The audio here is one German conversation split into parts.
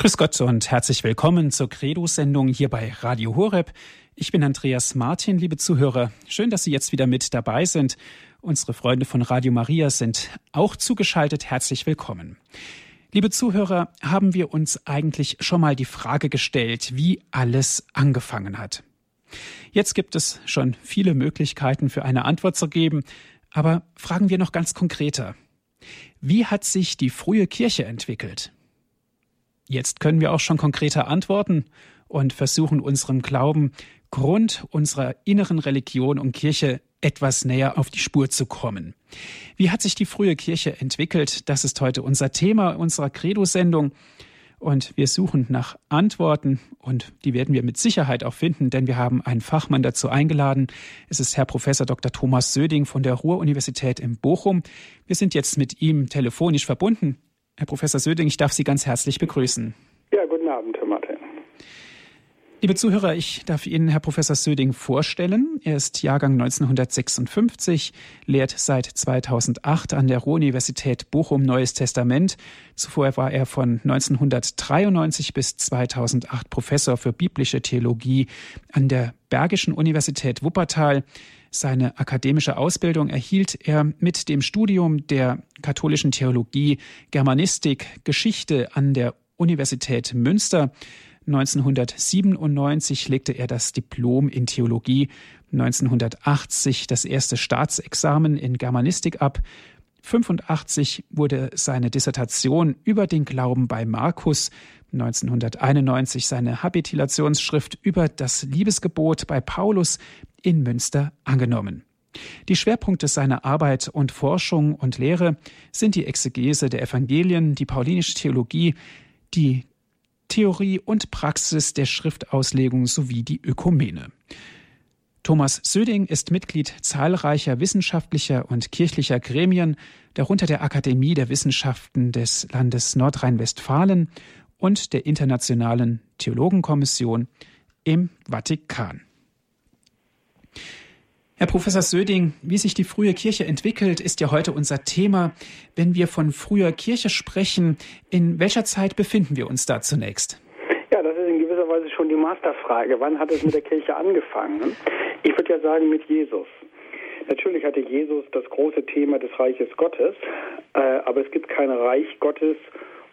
Grüß Gott und herzlich willkommen zur Credo-Sendung hier bei Radio Horeb. Ich bin Andreas Martin, liebe Zuhörer. Schön, dass Sie jetzt wieder mit dabei sind. Unsere Freunde von Radio Maria sind auch zugeschaltet. Herzlich willkommen. Liebe Zuhörer, haben wir uns eigentlich schon mal die Frage gestellt, wie alles angefangen hat? Jetzt gibt es schon viele Möglichkeiten für eine Antwort zu geben, aber fragen wir noch ganz konkreter. Wie hat sich die frühe Kirche entwickelt? Jetzt können wir auch schon konkreter antworten und versuchen unserem Glauben Grund unserer inneren Religion und Kirche etwas näher auf die Spur zu kommen. Wie hat sich die frühe Kirche entwickelt? Das ist heute unser Thema unserer Credo-Sendung. Und wir suchen nach Antworten und die werden wir mit Sicherheit auch finden, denn wir haben einen Fachmann dazu eingeladen. Es ist Herr Professor Dr. Thomas Söding von der Ruhr-Universität in Bochum. Wir sind jetzt mit ihm telefonisch verbunden. Herr Professor Söding, ich darf Sie ganz herzlich begrüßen. Ja, guten Abend, Herr Martin. Liebe Zuhörer, ich darf Ihnen Herr Professor Söding vorstellen. Er ist Jahrgang 1956, lehrt seit 2008 an der Ruhr-Universität Bochum Neues Testament. Zuvor war er von 1993 bis 2008 Professor für biblische Theologie an der Bergischen Universität Wuppertal. Seine akademische Ausbildung erhielt er mit dem Studium der katholischen Theologie, Germanistik, Geschichte an der Universität Münster. 1997 legte er das Diplom in Theologie, 1980 das erste Staatsexamen in Germanistik ab. 1985 wurde seine Dissertation über den Glauben bei Markus, 1991 seine Habilitationsschrift über das Liebesgebot bei Paulus in Münster angenommen. Die Schwerpunkte seiner Arbeit und Forschung und Lehre sind die Exegese der Evangelien, die paulinische Theologie, die Theorie und Praxis der Schriftauslegung sowie die Ökumene. Thomas Söding ist Mitglied zahlreicher wissenschaftlicher und kirchlicher Gremien, darunter der Akademie der Wissenschaften des Landes Nordrhein-Westfalen und der Internationalen Theologenkommission im Vatikan. Herr Professor Söding, wie sich die frühe Kirche entwickelt, ist ja heute unser Thema. Wenn wir von früher Kirche sprechen, in welcher Zeit befinden wir uns da zunächst? Ja, das ist in gewisser Weise schon die Masterfrage. Wann hat es mit der Kirche angefangen? Ich würde ja sagen mit Jesus. Natürlich hatte Jesus das große Thema des Reiches Gottes, äh, aber es gibt kein Reich Gottes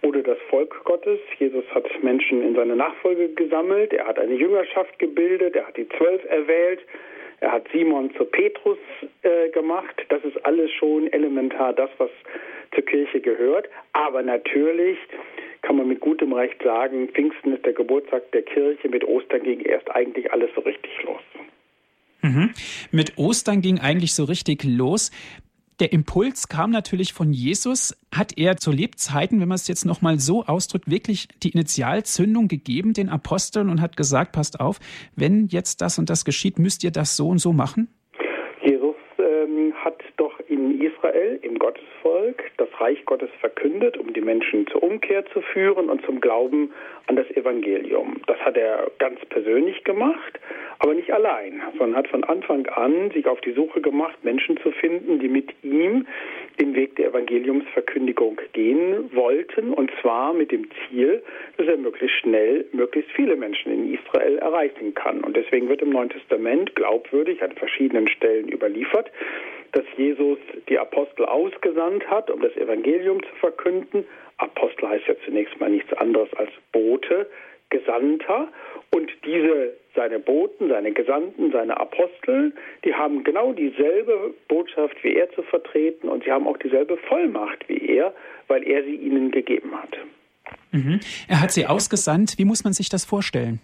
ohne das Volk Gottes. Jesus hat Menschen in seine Nachfolge gesammelt, er hat eine Jüngerschaft gebildet, er hat die Zwölf erwählt, er hat Simon zu Petrus äh, gemacht. Das ist alles schon elementar das, was zur Kirche gehört. Aber natürlich kann man mit gutem Recht sagen, Pfingsten ist der Geburtstag der Kirche. Mit Ostern ging erst eigentlich alles so richtig los. Mhm. Mit Ostern ging eigentlich so richtig los. Der Impuls kam natürlich von Jesus. Hat er zu Lebzeiten, wenn man es jetzt nochmal so ausdrückt, wirklich die Initialzündung gegeben den Aposteln und hat gesagt, passt auf, wenn jetzt das und das geschieht, müsst ihr das so und so machen? Jesus ähm, hat doch in Israel, im Gottesvolk, das Reich Gottes verkündet, um die Menschen zur Umkehr zu führen und zum Glauben an das Evangelium. Das hat er ganz persönlich gemacht, aber nicht allein, sondern hat von Anfang an sich auf die Suche gemacht, Menschen zu finden, die mit ihm den Weg der Evangeliumsverkündigung gehen wollten, und zwar mit dem Ziel, dass er möglichst schnell möglichst viele Menschen in Israel erreichen kann. Und deswegen wird im Neuen Testament glaubwürdig an verschiedenen Stellen überliefert, dass Jesus die Apostel ausgesandt hat, um das Evangelium zu verkünden. Apostel heißt ja zunächst mal nichts anderes als Bote, Gesandter. Und diese, seine Boten, seine Gesandten, seine Apostel, die haben genau dieselbe Botschaft wie er zu vertreten und sie haben auch dieselbe Vollmacht wie er, weil er sie ihnen gegeben hat. Mhm. Er hat sie ausgesandt. Wie muss man sich das vorstellen?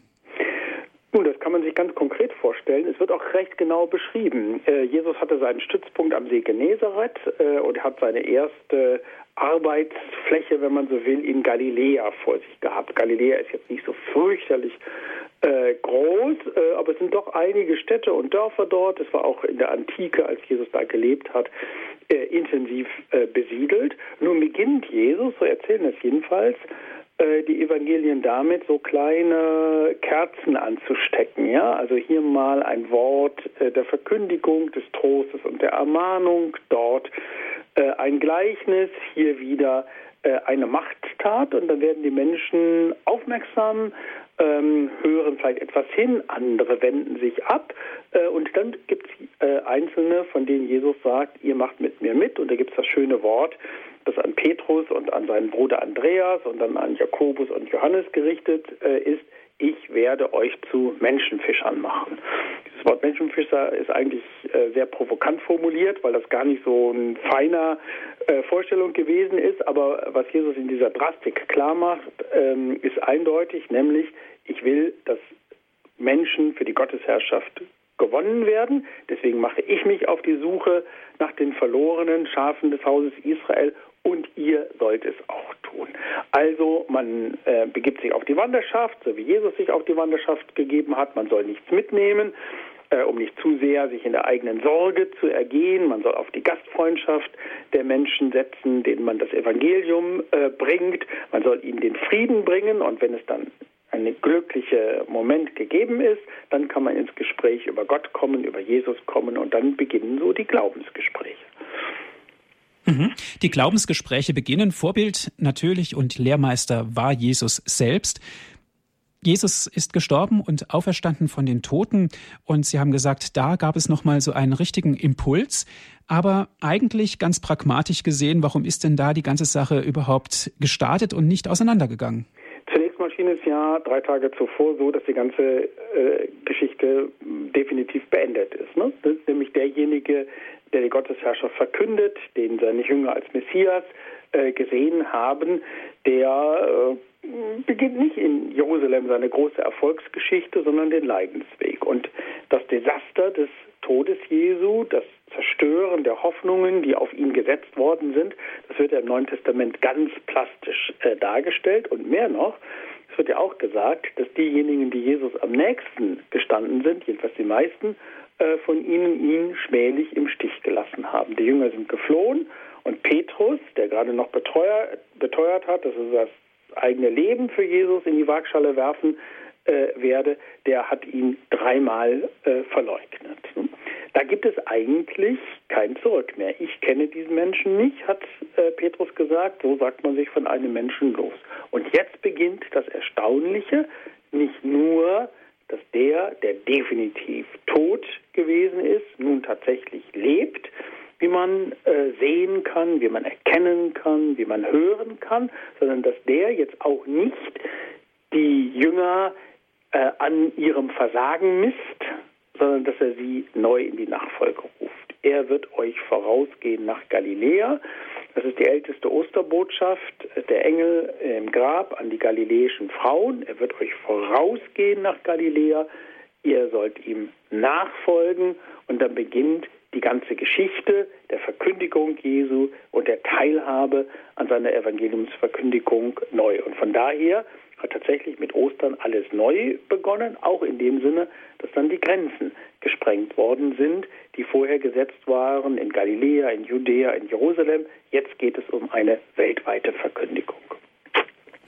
Nun, das kann man sich ganz konkret vorstellen. Es wird auch recht genau beschrieben. Äh, Jesus hatte seinen Stützpunkt am See Genezareth äh, und hat seine erste Arbeitsfläche, wenn man so will, in Galiläa vor sich gehabt. Galiläa ist jetzt nicht so fürchterlich äh, groß, aber es sind doch einige Städte und Dörfer dort. Es war auch in der Antike, als Jesus da gelebt hat, intensiv besiedelt. Nun beginnt Jesus, so erzählen es jedenfalls, die Evangelien damit, so kleine Kerzen anzustecken. Ja, also hier mal ein Wort äh, der Verkündigung, des Trostes und der Ermahnung, dort äh, ein Gleichnis, hier wieder äh, eine Machttat und dann werden die Menschen aufmerksam, ähm, hören vielleicht etwas hin, andere wenden sich ab äh, und dann gibt es äh, Einzelne, von denen Jesus sagt, ihr macht mit mir mit und da gibt es das schöne Wort, das an Petrus und an seinen Bruder Andreas und dann an Jakobus und Johannes gerichtet äh, ist, ich werde euch zu Menschenfischern machen. Das Wort Menschenfischer ist eigentlich äh, sehr provokant formuliert, weil das gar nicht so eine feiner äh, Vorstellung gewesen ist. Aber was Jesus in dieser Drastik klar macht, ähm, ist eindeutig, nämlich ich will, dass Menschen für die Gottesherrschaft gewonnen werden. Deswegen mache ich mich auf die Suche nach den verlorenen Schafen des Hauses Israel und ihr sollt es auch tun. Also man äh, begibt sich auf die Wanderschaft, so wie Jesus sich auf die Wanderschaft gegeben hat. Man soll nichts mitnehmen, äh, um nicht zu sehr sich in der eigenen Sorge zu ergehen. Man soll auf die Gastfreundschaft der Menschen setzen, denen man das Evangelium äh, bringt. Man soll ihnen den Frieden bringen und wenn es dann ein glücklicher Moment gegeben ist, dann kann man ins Gespräch über Gott kommen, über Jesus kommen und dann beginnen so die Glaubensgespräche. Mhm. Die Glaubensgespräche beginnen. Vorbild natürlich und Lehrmeister war Jesus selbst. Jesus ist gestorben und auferstanden von den Toten und Sie haben gesagt, da gab es noch mal so einen richtigen Impuls, aber eigentlich ganz pragmatisch gesehen, warum ist denn da die ganze Sache überhaupt gestartet und nicht auseinandergegangen? Schien es ja drei Tage zuvor so, dass die ganze äh, Geschichte definitiv beendet ist. Ne? Das ist nämlich derjenige, der die Gottesherrschaft verkündet, den seine Jünger als Messias äh, gesehen haben, der äh, beginnt nicht in Jerusalem seine große Erfolgsgeschichte, sondern den Leidensweg. Und das Desaster des Todes Jesu, das Zerstören der Hoffnungen, die auf ihn gesetzt worden sind, das wird ja im Neuen Testament ganz plastisch äh, dargestellt. Und mehr noch, es wird ja auch gesagt, dass diejenigen, die Jesus am nächsten gestanden sind, jedenfalls die meisten, äh, von ihnen ihn schmählich im Stich gelassen haben. Die Jünger sind geflohen und Petrus, der gerade noch beteuert, hat, dass er das eigene Leben für Jesus in die Waagschale werfen äh, werde, der hat ihn dreimal äh, verleugnet. Da gibt es eigentlich kein Zurück mehr. Ich kenne diesen Menschen nicht, hat äh, Petrus gesagt. So sagt man sich von einem Menschen los. Und jetzt beginnt das Erstaunliche, nicht nur dass der, der definitiv tot gewesen ist, nun tatsächlich lebt, wie man äh, sehen kann, wie man erkennen kann, wie man hören kann, sondern dass der jetzt auch nicht die Jünger äh, an ihrem Versagen misst, sondern dass er sie neu in die Nachfolge ruft. Er wird euch vorausgehen nach Galiläa das ist die älteste Osterbotschaft der Engel im Grab an die galiläischen Frauen. Er wird euch vorausgehen nach Galiläa. Ihr sollt ihm nachfolgen und dann beginnt die ganze Geschichte der Verkündigung Jesu und der Teilhabe an seiner Evangeliumsverkündigung neu. Und von daher hat tatsächlich mit Ostern alles neu begonnen, auch in dem Sinne, dass dann die Grenzen gesprengt worden sind, die vorher gesetzt waren in Galiläa, in Judäa, in Jerusalem. Jetzt geht es um eine weltweite Verkündigung.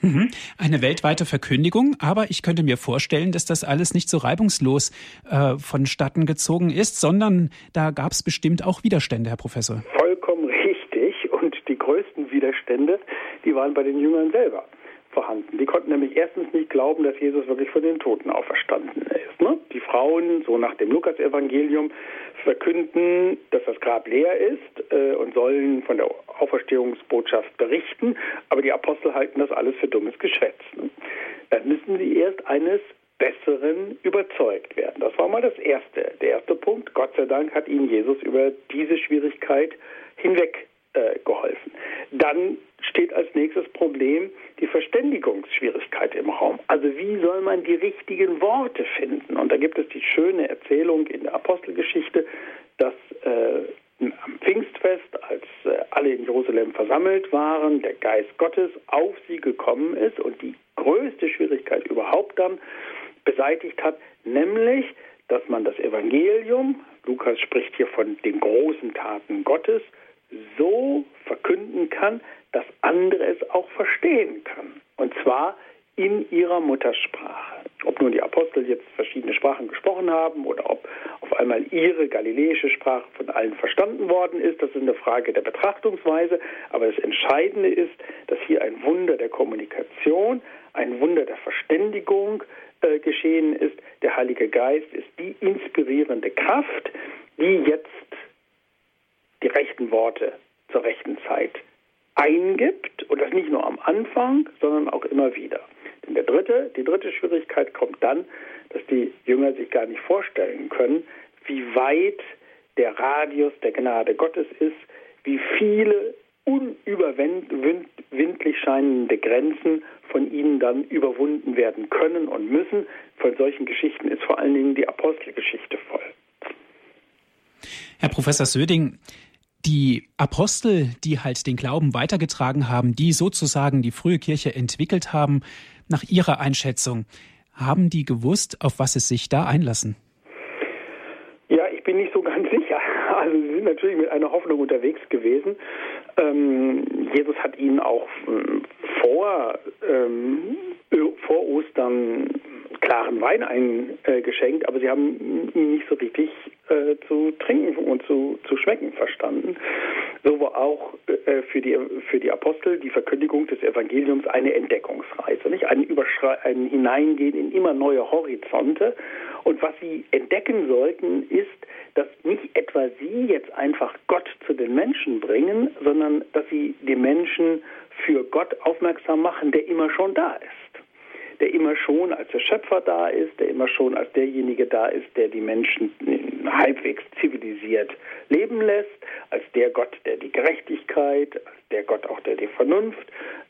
Mhm. Eine weltweite Verkündigung, aber ich könnte mir vorstellen, dass das alles nicht so reibungslos äh, vonstatten gezogen ist, sondern da gab es bestimmt auch Widerstände, Herr Professor. Vollkommen richtig. Und die größten Widerstände, die waren bei den Jüngern selber vorhanden. Die konnten nämlich erstens nicht glauben, dass Jesus wirklich von den Toten auferstanden ist. Ne? Die Frauen, so nach dem Lukasevangelium, verkünden, dass das Grab leer ist äh, und sollen von der Auferstehungsbotschaft berichten, aber die Apostel halten das alles für dummes Geschwätz. Ne? Dann müssen sie erst eines Besseren überzeugt werden. Das war mal das Erste. Der erste Punkt. Gott sei Dank hat ihnen Jesus über diese Schwierigkeit hinweg äh, geholfen. Dann steht als nächstes Problem die Verständigungsschwierigkeit im Raum. Also wie soll man die richtigen Worte finden? Und da gibt es die schöne Erzählung in der Apostelgeschichte, dass äh, am Pfingstfest, als äh, alle in Jerusalem versammelt waren, der Geist Gottes auf sie gekommen ist und die größte Schwierigkeit überhaupt dann beseitigt hat, nämlich, dass man das Evangelium, Lukas spricht hier von den großen Taten Gottes, so verkünden kann, dass andere es auch verstehen können. Und zwar in ihrer Muttersprache. Ob nun die Apostel jetzt verschiedene Sprachen gesprochen haben oder ob auf einmal ihre galiläische Sprache von allen verstanden worden ist. Das ist eine Frage der Betrachtungsweise. Aber das Entscheidende ist, dass hier ein Wunder der Kommunikation, ein Wunder der Verständigung äh, geschehen ist. Der Heilige Geist ist die inspirierende Kraft, die jetzt die rechten Worte zur rechten Zeit eingibt und das nicht nur am Anfang, sondern auch immer wieder. Denn der dritte, die dritte Schwierigkeit kommt dann, dass die Jünger sich gar nicht vorstellen können, wie weit der Radius der Gnade Gottes ist, wie viele unüberwindlich scheinende Grenzen von ihnen dann überwunden werden können und müssen. Von solchen Geschichten ist vor allen Dingen die Apostelgeschichte voll. Herr Professor Söding, die Apostel, die halt den Glauben weitergetragen haben, die sozusagen die frühe Kirche entwickelt haben, nach Ihrer Einschätzung, haben die gewusst, auf was es sich da einlassen? Ja, ich bin nicht so ganz sicher. Also sie sind natürlich mit einer Hoffnung unterwegs gewesen. Ähm, Jesus hat ihnen auch ähm, vor, ähm, vor Ostern klaren Wein eingeschenkt, aber sie haben ihn nicht so richtig äh, zu trinken und zu, zu schmecken verstanden. So war auch äh, für, die, für die Apostel die Verkündigung des Evangeliums eine Entdeckungsreise, nicht? Ein, ein Hineingehen in immer neue Horizonte. Und was sie entdecken sollten, ist, dass nicht etwa sie jetzt einfach Gott zu den Menschen bringen, sondern dass sie die Menschen für Gott aufmerksam machen, der immer schon da ist der immer schon als der Schöpfer da ist, der immer schon als derjenige da ist, der die Menschen halbwegs zivilisiert leben lässt, als der Gott, der die Gerechtigkeit, als der Gott auch, der die Vernunft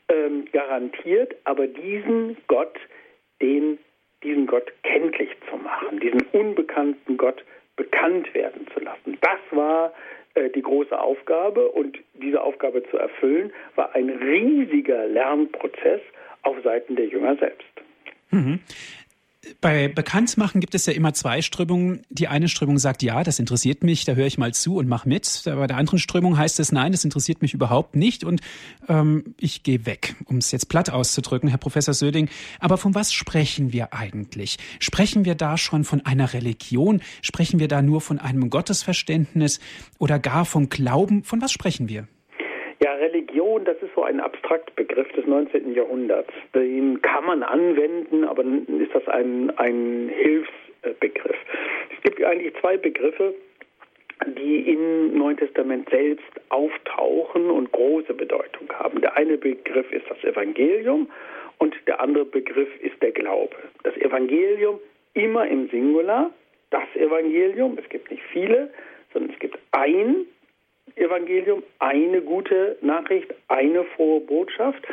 ähm, garantiert, aber diesen Gott, den, diesen Gott kenntlich zu machen, diesen unbekannten Gott bekannt werden zu lassen. Das war äh, die große Aufgabe und diese Aufgabe zu erfüllen, war ein riesiger Lernprozess auf Seiten der Jünger selbst. Mhm. Bei Bekanntmachen gibt es ja immer zwei Strömungen. Die eine Strömung sagt, ja, das interessiert mich, da höre ich mal zu und mache mit. Bei der anderen Strömung heißt es, nein, das interessiert mich überhaupt nicht und ähm, ich gehe weg, um es jetzt platt auszudrücken, Herr Professor Söding. Aber von was sprechen wir eigentlich? Sprechen wir da schon von einer Religion? Sprechen wir da nur von einem Gottesverständnis oder gar vom Glauben? Von was sprechen wir? Ja, Religion, das ist so ein Abstraktbegriff des 19. Jahrhunderts. Den kann man anwenden, aber ist das ein, ein Hilfsbegriff. Es gibt eigentlich zwei Begriffe, die im Neuen Testament selbst auftauchen und große Bedeutung haben. Der eine Begriff ist das Evangelium und der andere Begriff ist der Glaube. Das Evangelium immer im Singular, das Evangelium, es gibt nicht viele, sondern es gibt ein Evangelium eine gute Nachricht, eine frohe Botschaft.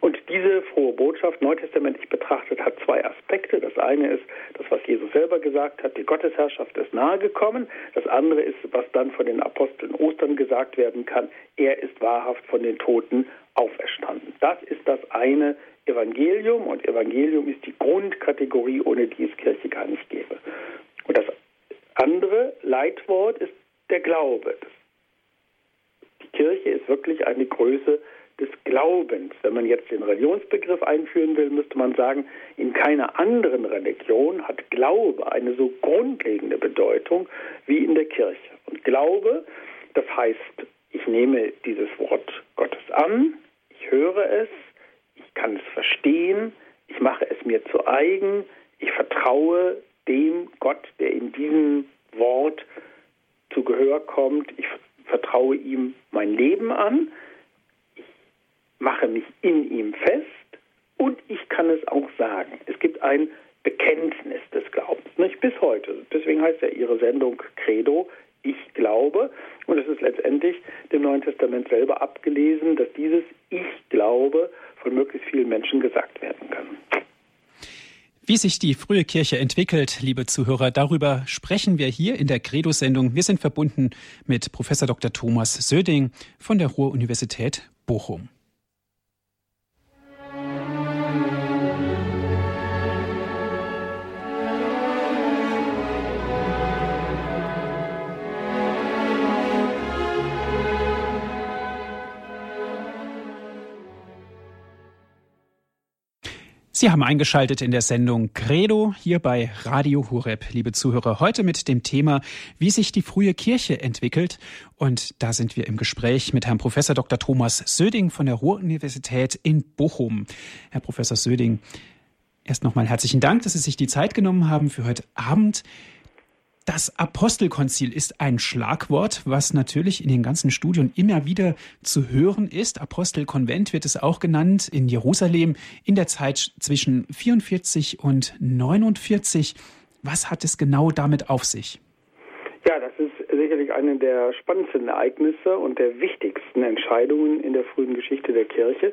Und diese frohe Botschaft, neutestamentlich betrachtet, hat zwei Aspekte. Das eine ist das, was Jesus selber gesagt hat, die Gottesherrschaft ist nahegekommen. Das andere ist, was dann von den Aposteln Ostern gesagt werden kann, er ist wahrhaft von den Toten auferstanden. Das ist das eine Evangelium und Evangelium ist die Grundkategorie, ohne die es Kirche gar nicht gäbe. Und das andere Leitwort ist der Glaube. Das Kirche ist wirklich eine Größe des Glaubens. Wenn man jetzt den Religionsbegriff einführen will, müsste man sagen, in keiner anderen Religion hat Glaube eine so grundlegende Bedeutung wie in der Kirche. Und Glaube, das heißt, ich nehme dieses Wort Gottes an, ich höre es, ich kann es verstehen, ich mache es mir zu eigen, ich vertraue dem Gott, der in diesem Wort zu Gehör kommt, ich vertraue ihm mein Leben an, ich mache mich in ihm fest und ich kann es auch sagen. Es gibt ein Bekenntnis des Glaubens, nicht bis heute. Deswegen heißt ja Ihre Sendung Credo, ich glaube. Und es ist letztendlich dem Neuen Testament selber abgelesen, dass dieses Ich glaube von möglichst vielen Menschen gesagt kann. Wie sich die frühe Kirche entwickelt, liebe Zuhörer, darüber sprechen wir hier in der Credo-Sendung. Wir sind verbunden mit Professor Dr. Thomas Söding von der Ruhr-Universität Bochum. Sie haben eingeschaltet in der Sendung Credo hier bei Radio Hureb, liebe Zuhörer, heute mit dem Thema, wie sich die frühe Kirche entwickelt. Und da sind wir im Gespräch mit Herrn Professor Dr. Thomas Söding von der Ruhr-Universität in Bochum. Herr Professor Söding, erst nochmal herzlichen Dank, dass Sie sich die Zeit genommen haben für heute Abend. Das Apostelkonzil ist ein Schlagwort, was natürlich in den ganzen Studien immer wieder zu hören ist. Apostelkonvent wird es auch genannt in Jerusalem in der Zeit zwischen 44 und 49. Was hat es genau damit auf sich? Ja, das ist sicherlich eine der spannendsten Ereignisse und der wichtigsten Entscheidungen in der frühen Geschichte der Kirche.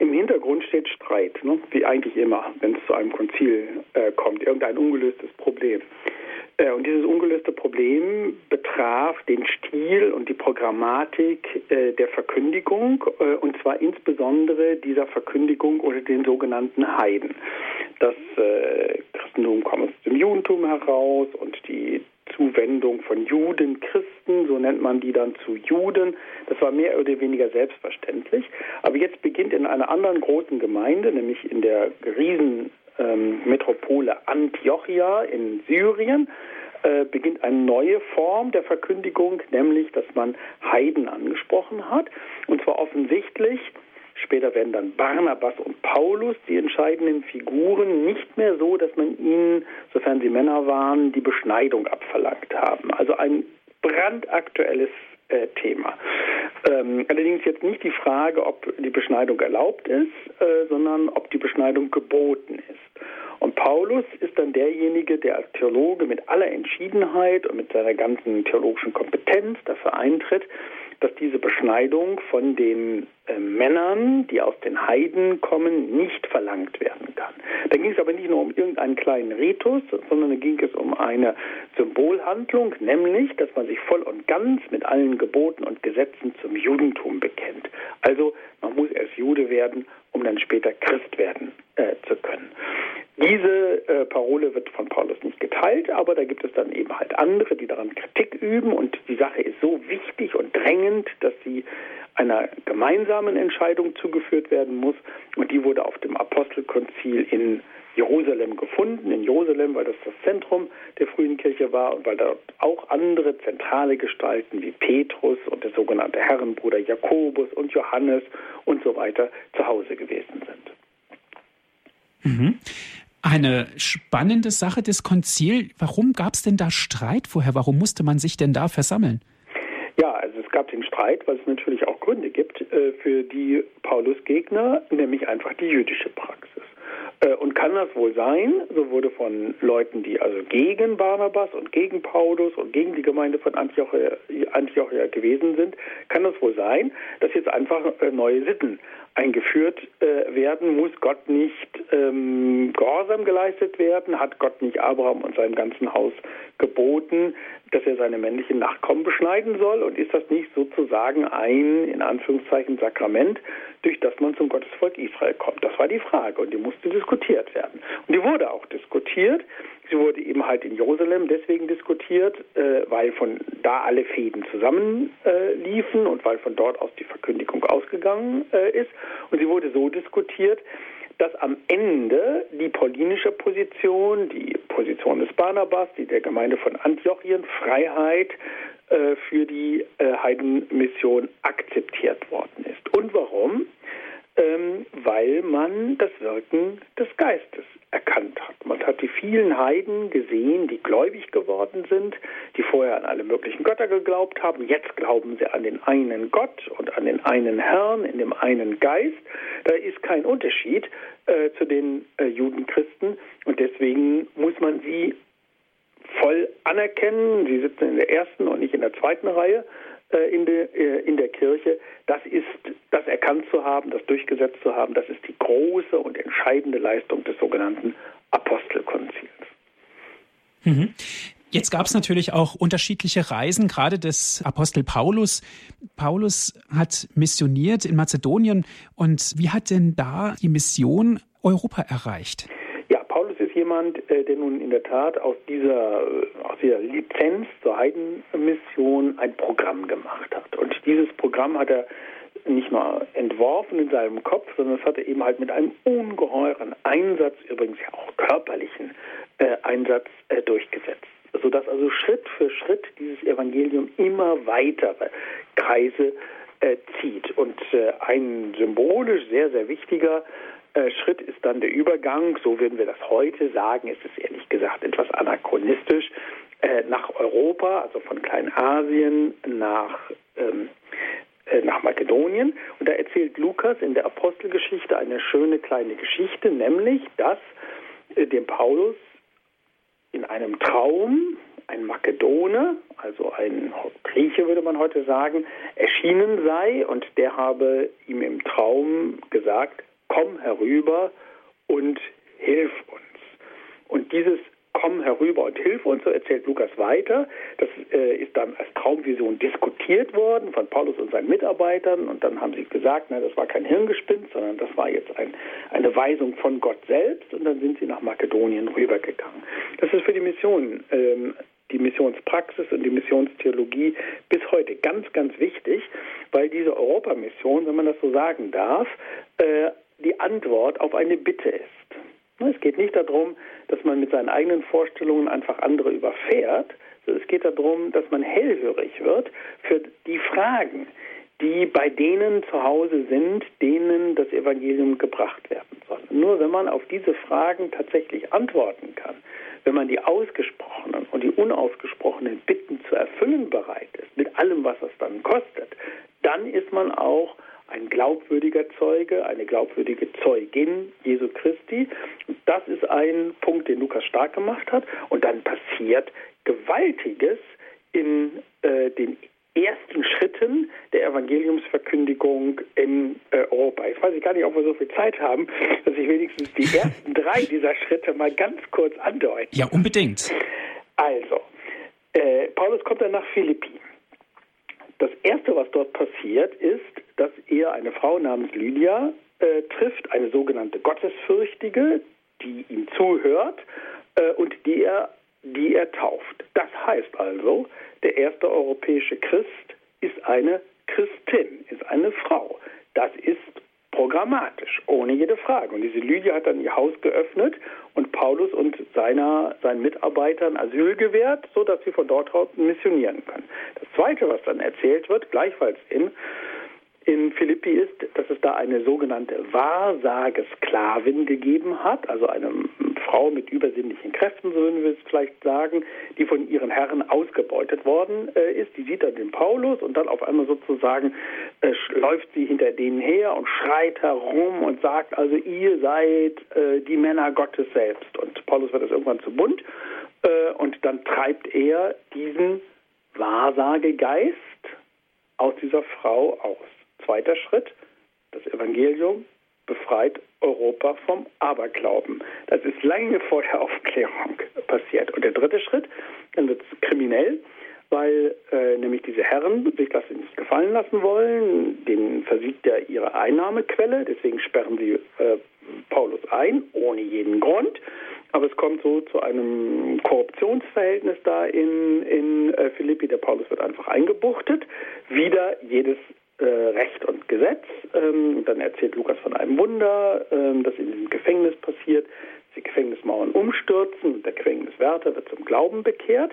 Im Hintergrund steht Streit, ne? wie eigentlich immer, wenn es zu einem Konzil äh, kommt, irgendein ungelöstes Problem. Äh, und dieses ungelöste Problem betraf den Stil und die Programmatik äh, der Verkündigung, äh, und zwar insbesondere dieser Verkündigung unter den sogenannten Heiden. Das Christentum kommt aus dem Judentum heraus und die Zuwendung von Juden, Christen, so nennt man die dann zu Juden. Das war mehr oder weniger selbstverständlich. Aber jetzt beginnt in einer anderen großen Gemeinde, nämlich in der Riesen ähm, Metropole Antiochia in Syrien äh, beginnt eine neue Form der Verkündigung, nämlich dass man Heiden angesprochen hat. Und zwar offensichtlich, später werden dann Barnabas und Paulus die entscheidenden Figuren, nicht mehr so, dass man ihnen, sofern sie Männer waren, die Beschneidung abverlangt haben. Also ein brandaktuelles äh, Thema. Ähm, allerdings jetzt nicht die Frage, ob die Beschneidung erlaubt ist, äh, sondern ob die Beschneidung geboten ist. Und Paulus ist dann derjenige, der als Theologe mit aller Entschiedenheit und mit seiner ganzen theologischen Kompetenz dafür eintritt, dass diese Beschneidung von den äh, Männern, die aus den Heiden kommen, nicht verlangt werden kann. Da ging es aber nicht nur um irgendeinen kleinen Ritus, sondern da ging es um eine Symbolhandlung, nämlich, dass man sich voll und ganz mit allen Geboten und Gesetzen zum Judentum bekennt. Also man muss erst Jude werden, um dann später Christ werden äh, zu können. Diese äh, Parole wird von Paulus nicht geteilt, aber da gibt es dann eben halt andere, die daran Kritik üben und die Sache ist so wichtig und drängend, dass sie einer gemeinsamen Entscheidung zugeführt werden muss und die wurde auf dem Apostelkonzil in Jerusalem gefunden, in Jerusalem, weil das das Zentrum der frühen Kirche war und weil dort auch andere zentrale Gestalten wie Petrus und der sogenannte Herrenbruder Jakobus und Johannes und so weiter zu Hause gewesen sind. Mhm. Eine spannende Sache des Konzil. Warum gab es denn da Streit vorher? Warum musste man sich denn da versammeln? Ja, also es gab den Streit, weil es natürlich auch Gründe gibt äh, für die Paulus-Gegner, nämlich einfach die jüdische Praxis. Äh, und kann das wohl sein, so wurde von Leuten, die also gegen Barnabas und gegen Paulus und gegen die Gemeinde von Antiochia, Antiochia gewesen sind, kann das wohl sein, dass jetzt einfach äh, neue Sitten eingeführt äh, werden, muss Gott nicht ähm, Gehorsam geleistet werden, hat Gott nicht Abraham und seinem ganzen Haus geboten, dass er seine männlichen Nachkommen beschneiden soll? Und ist das nicht sozusagen ein, in Anführungszeichen, Sakrament, durch das man zum Gottesvolk Israel kommt? Das war die Frage. Und die musste diskutiert werden. Und die wurde auch diskutiert. Sie wurde eben halt in Jerusalem deswegen diskutiert, äh, weil von da alle Fäden zusammenliefen äh, und weil von dort aus die Verkündigung ausgegangen äh, ist. Und sie wurde so diskutiert, dass am Ende die paulinische Position, die Position des Barnabas, die der Gemeinde von Antiochien, Freiheit äh, für die äh, Heidenmission akzeptiert worden ist. Und warum? Ähm, weil man das Wirken des Geistes erkannt hat. Man hat die vielen Heiden gesehen, die gläubig geworden sind, die vorher an alle möglichen Götter geglaubt haben. Jetzt glauben sie an den einen Gott und an den einen Herrn, in dem einen Geist. Da ist kein Unterschied äh, zu den äh, Judenchristen und deswegen muss man sie voll anerkennen. Sie sitzen in der ersten und nicht in der zweiten Reihe äh, in, de, äh, in der Kirche, das ist, das erkannt zu haben, das durchgesetzt zu haben, das ist die große und entscheidende Leistung des sogenannten Apostelkonzils. Mhm. Jetzt gab es natürlich auch unterschiedliche Reisen, gerade des Apostel Paulus. Paulus hat missioniert in Mazedonien. Und wie hat denn da die Mission Europa erreicht? jemand, äh, der nun in der Tat aus dieser, aus dieser Lizenz zur Heidenmission ein Programm gemacht hat. Und dieses Programm hat er nicht nur entworfen in seinem Kopf, sondern das hat er eben halt mit einem ungeheuren Einsatz, übrigens ja auch körperlichen äh, Einsatz äh, durchgesetzt. Sodass also Schritt für Schritt dieses Evangelium immer weitere Kreise äh, zieht. Und äh, ein symbolisch sehr, sehr wichtiger äh, Schritt ist dann der Übergang, so würden wir das heute sagen, ist es ehrlich gesagt etwas anachronistisch, äh, nach Europa, also von Kleinasien nach ähm, äh, nach Makedonien. Und da erzählt Lukas in der Apostelgeschichte eine schöne kleine Geschichte, nämlich, dass äh, dem Paulus in einem Traum ein Makedone, also ein Grieche würde man heute sagen, erschienen sei und der habe ihm im Traum gesagt, komm herüber und hilf uns. Und dieses komm herüber und hilf uns, so erzählt Lukas weiter. Das äh, ist dann als Traumvision diskutiert worden von Paulus und seinen Mitarbeitern und dann haben sie gesagt, na, das war kein Hirngespinst, sondern das war jetzt ein, eine Weisung von Gott selbst und dann sind sie nach Makedonien rübergegangen. Das ist für die Mission, ähm, die Missionspraxis und die Missionstheologie bis heute ganz, ganz wichtig, weil diese Europamission, wenn man das so sagen darf, äh, die Antwort auf eine Bitte ist. Es geht nicht darum, dass man mit seinen eigenen Vorstellungen einfach andere überfährt. Es geht darum, dass man hellhörig wird für die Fragen, die bei denen zu Hause sind, denen das Evangelium gebracht werden soll. Nur wenn man auf diese Fragen tatsächlich antworten kann, wenn man die ausgesprochenen und die unausgesprochenen Bitten zu erfüllen bereit ist, mit allem, was es dann kostet, dann ist man auch ein glaubwürdiger Zeuge, eine glaubwürdige Zeugin Jesu Christi. Das ist ein Punkt, den Lukas stark gemacht hat. Und dann passiert Gewaltiges in äh, den ersten Schritten der Evangeliumsverkündigung in äh, Europa. Ich weiß gar nicht, ob wir so viel Zeit haben, dass ich wenigstens die ersten drei dieser Schritte mal ganz kurz andeute. Ja, unbedingt. Also, äh, Paulus kommt dann nach Philippi. Das Erste, was dort passiert, ist, dass er eine Frau namens Lydia äh, trifft, eine sogenannte Gottesfürchtige, die ihm zuhört äh, und die er, die er tauft. Das heißt also, der erste europäische Christ ist eine Christin, ist eine Frau. Das ist programmatisch, ohne jede Frage. Und diese Lydia hat dann ihr Haus geöffnet und Paulus und seiner, seinen Mitarbeitern Asyl gewährt, sodass sie von dort aus missionieren können. Das Zweite, was dann erzählt wird, gleichfalls in in Philippi ist, dass es da eine sogenannte Wahrsagesklavin gegeben hat, also eine Frau mit übersinnlichen Kräften, so würden wir es vielleicht sagen, die von ihren Herren ausgebeutet worden äh, ist. Die sieht dann den Paulus und dann auf einmal sozusagen äh, läuft sie hinter denen her und schreit herum und sagt, also ihr seid äh, die Männer Gottes selbst. Und Paulus wird das irgendwann zu bunt äh, und dann treibt er diesen Wahrsagegeist aus dieser Frau aus. Zweiter Schritt, das Evangelium befreit Europa vom Aberglauben. Das ist lange vor der Aufklärung passiert. Und der dritte Schritt, dann wird es kriminell, weil äh, nämlich diese Herren sich das nicht gefallen lassen wollen. Denen versiegt ja ihre Einnahmequelle, deswegen sperren sie äh, Paulus ein, ohne jeden Grund. Aber es kommt so zu einem Korruptionsverhältnis da in, in äh, Philippi. Der Paulus wird einfach eingebuchtet. Wieder jedes Recht und Gesetz. Ähm, dann erzählt Lukas von einem Wunder, ähm, das in diesem Gefängnis passiert. Die Gefängnismauern umstürzen und der Gefängniswärter wird zum Glauben bekehrt.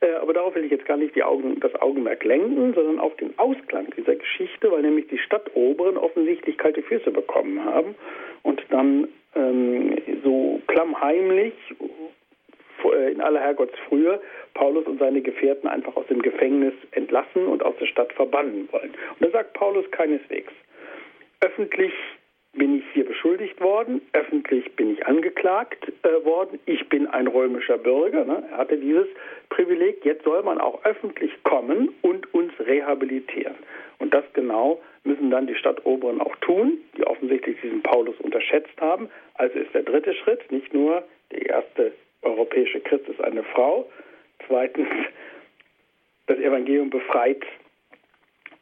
Äh, aber darauf will ich jetzt gar nicht Augen, das Augenmerk lenken, sondern auf den Ausklang dieser Geschichte, weil nämlich die Stadtoberen offensichtlich kalte Füße bekommen haben und dann ähm, so klammheimlich äh, in aller Herrgottsfrühe Paulus und seine Gefährten einfach aus dem Gefängnis entlassen und aus der Stadt verbannen wollen. Und da sagt Paulus keineswegs. Öffentlich bin ich hier beschuldigt worden, öffentlich bin ich angeklagt äh, worden, ich bin ein römischer Bürger, ne? er hatte dieses Privileg, jetzt soll man auch öffentlich kommen und uns rehabilitieren. Und das genau müssen dann die Stadtoberen auch tun, die offensichtlich diesen Paulus unterschätzt haben. Also ist der dritte Schritt nicht nur der erste europäische Christ ist eine Frau. Zweitens, das Evangelium befreit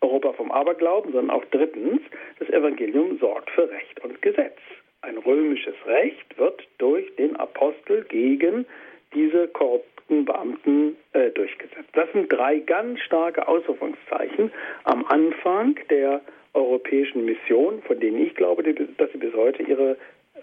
Europa vom Aberglauben, sondern auch drittens, das Evangelium sorgt für Recht und Gesetz. Ein römisches Recht wird durch den Apostel gegen diese korrupten Beamten äh, durchgesetzt. Das sind drei ganz starke Ausrufungszeichen am Anfang der europäischen Missionen, von denen ich glaube, dass sie bis heute ihre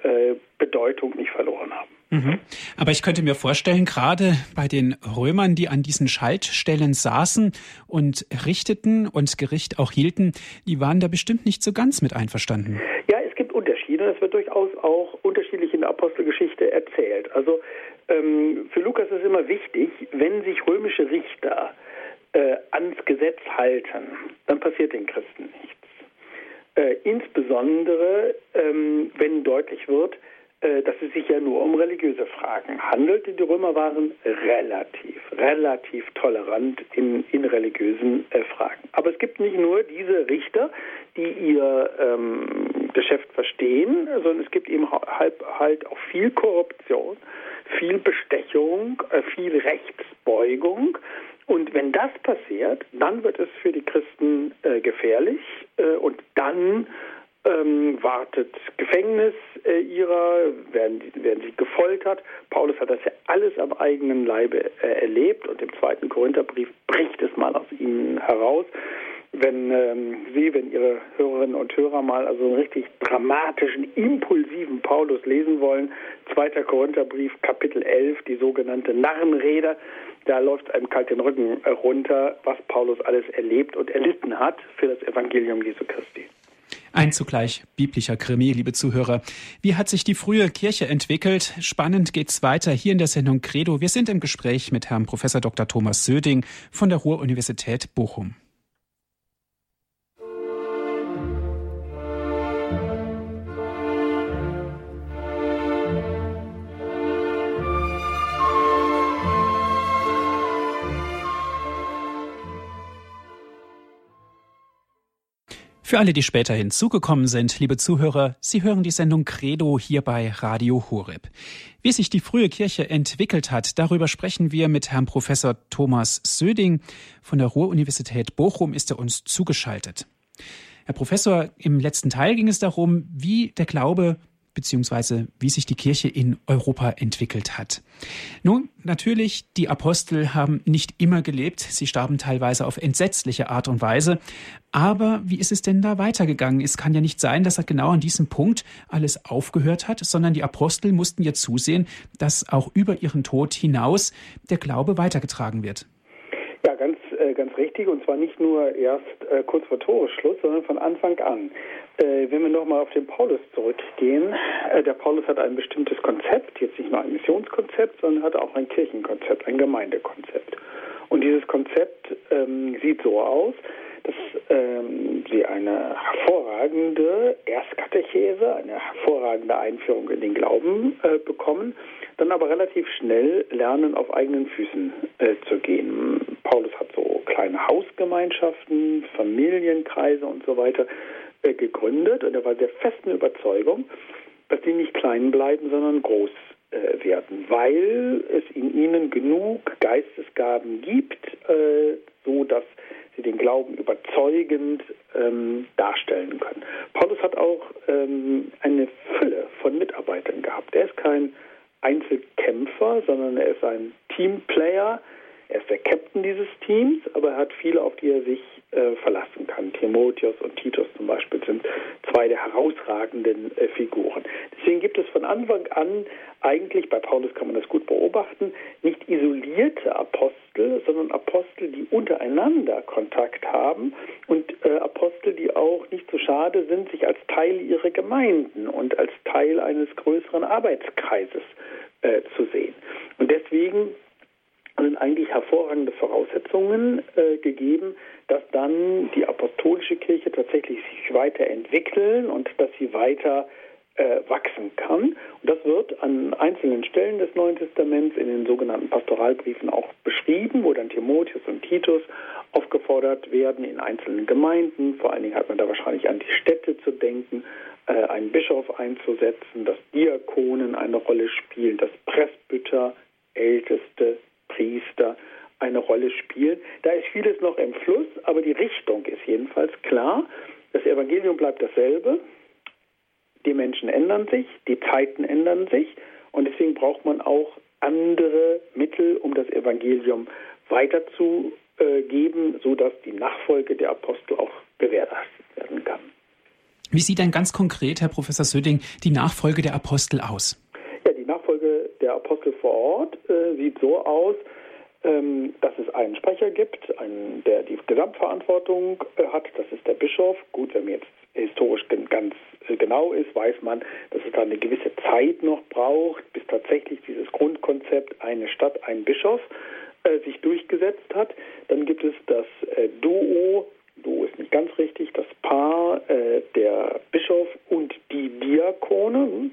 äh, Bedeutung nicht verloren haben. Mhm. Aber ich könnte mir vorstellen, gerade bei den Römern, die an diesen Schaltstellen saßen und richteten und Gericht auch hielten, die waren da bestimmt nicht so ganz mit einverstanden. Ja, es gibt Unterschiede. Das wird durchaus auch unterschiedlich in der Apostelgeschichte erzählt. Also ähm, für Lukas ist immer wichtig, wenn sich römische Richter äh, ans Gesetz halten, dann passiert den Christen nichts. Äh, insbesondere, ähm, wenn deutlich wird, dass es sich ja nur um religiöse Fragen handelt. Die Römer waren relativ, relativ tolerant in, in religiösen äh, Fragen. Aber es gibt nicht nur diese Richter, die ihr ähm, Geschäft verstehen, sondern es gibt eben halt, halt auch viel Korruption, viel Bestechung, äh, viel Rechtsbeugung. Und wenn das passiert, dann wird es für die Christen äh, gefährlich äh, und dann ähm, wartet Gefängnis äh, ihrer, werden, werden sie gefoltert. Paulus hat das ja alles am eigenen Leibe äh, erlebt und im zweiten Korintherbrief bricht es mal aus ihnen heraus. Wenn ähm, Sie, wenn Ihre Hörerinnen und Hörer mal also einen richtig dramatischen, impulsiven Paulus lesen wollen, zweiter Korintherbrief, Kapitel 11, die sogenannte Narrenrede, da läuft einem kalt den Rücken runter, was Paulus alles erlebt und erlitten hat für das Evangelium Jesu Christi. Ein zugleich biblischer Krimi, liebe Zuhörer. Wie hat sich die frühe Kirche entwickelt? Spannend geht's weiter hier in der Sendung Credo. Wir sind im Gespräch mit Herrn Professor Dr. Thomas Söding von der Ruhr-Universität Bochum. Für alle, die später hinzugekommen sind, liebe Zuhörer, Sie hören die Sendung Credo hier bei Radio Horeb. Wie sich die frühe Kirche entwickelt hat, darüber sprechen wir mit Herrn Professor Thomas Söding. Von der Ruhr-Universität Bochum ist er uns zugeschaltet. Herr Professor, im letzten Teil ging es darum, wie der Glaube beziehungsweise wie sich die Kirche in Europa entwickelt hat. Nun, natürlich, die Apostel haben nicht immer gelebt, sie starben teilweise auf entsetzliche Art und Weise, aber wie ist es denn da weitergegangen? Es kann ja nicht sein, dass genau an diesem Punkt alles aufgehört hat, sondern die Apostel mussten ja zusehen, dass auch über ihren Tod hinaus der Glaube weitergetragen wird. Ja, ganz, äh, ganz richtig. Und zwar nicht nur erst äh, kurz vor Toresschluss, sondern von Anfang an. Äh, wenn wir nochmal auf den Paulus zurückgehen, äh, der Paulus hat ein bestimmtes Konzept, jetzt nicht nur ein Missionskonzept, sondern hat auch ein Kirchenkonzept, ein Gemeindekonzept. Und dieses Konzept ähm, sieht so aus, dass ähm, sie eine hervorragende Erstkatechese, eine hervorragende Einführung in den Glauben äh, bekommen, dann aber relativ schnell lernen, auf eigenen Füßen äh, zu gehen. Paulus hat so kleine Hausgemeinschaften, Familienkreise und so weiter äh, gegründet und er war der festen Überzeugung, dass die nicht klein bleiben, sondern groß äh, werden, weil es in ihnen genug Geistesgaben gibt, äh, so dass sie den Glauben überzeugend ähm, darstellen können. Paulus hat auch ähm, eine Fülle von Mitarbeitern gehabt. Er ist kein Einzelkämpfer, sondern er ist ein Teamplayer. Er ist der Captain dieses Teams, aber er hat viele, auf die er sich äh, verlassen kann. Timotheus und Titus zum Beispiel sind zwei der herausragenden äh, Figuren. Deswegen gibt es von Anfang an eigentlich, bei Paulus kann man das gut beobachten, nicht isolierte Apostel, sondern Apostel, die untereinander Kontakt haben und äh, Apostel, die auch nicht so schade sind, sich als Teil ihrer Gemeinden und als Teil eines größeren Arbeitskreises äh, zu sehen. Und deswegen sind eigentlich hervorragende Voraussetzungen äh, gegeben, dass dann die apostolische Kirche tatsächlich sich weiterentwickeln und dass sie weiter äh, wachsen kann. Und das wird an einzelnen Stellen des Neuen Testaments in den sogenannten Pastoralbriefen auch beschrieben, wo dann Timotheus und Titus aufgefordert werden, in einzelnen Gemeinden, vor allen Dingen hat man da wahrscheinlich an die Städte zu denken, äh, einen Bischof einzusetzen, dass Diakonen eine Rolle spielen, dass Presbyter, Älteste, Priester eine Rolle spielen. Da ist vieles noch im Fluss, aber die Richtung ist jedenfalls klar. Das Evangelium bleibt dasselbe. Die Menschen ändern sich, die Zeiten ändern sich und deswegen braucht man auch andere Mittel, um das Evangelium weiterzugeben, sodass die Nachfolge der Apostel auch gewährleistet werden kann. Wie sieht denn ganz konkret, Herr Professor Söding, die Nachfolge der Apostel aus? Ja, die Nachfolge der Apostel vor Sieht so aus, ähm, dass es einen Sprecher gibt, einen, der die Gesamtverantwortung äh, hat. Das ist der Bischof. Gut, wenn man jetzt historisch ganz äh, genau ist, weiß man, dass es da eine gewisse Zeit noch braucht, bis tatsächlich dieses Grundkonzept eine Stadt, ein Bischof äh, sich durchgesetzt hat. Dann gibt es das Duo Duo ist nicht ganz richtig, das Paar, der Bischof und die Diakone.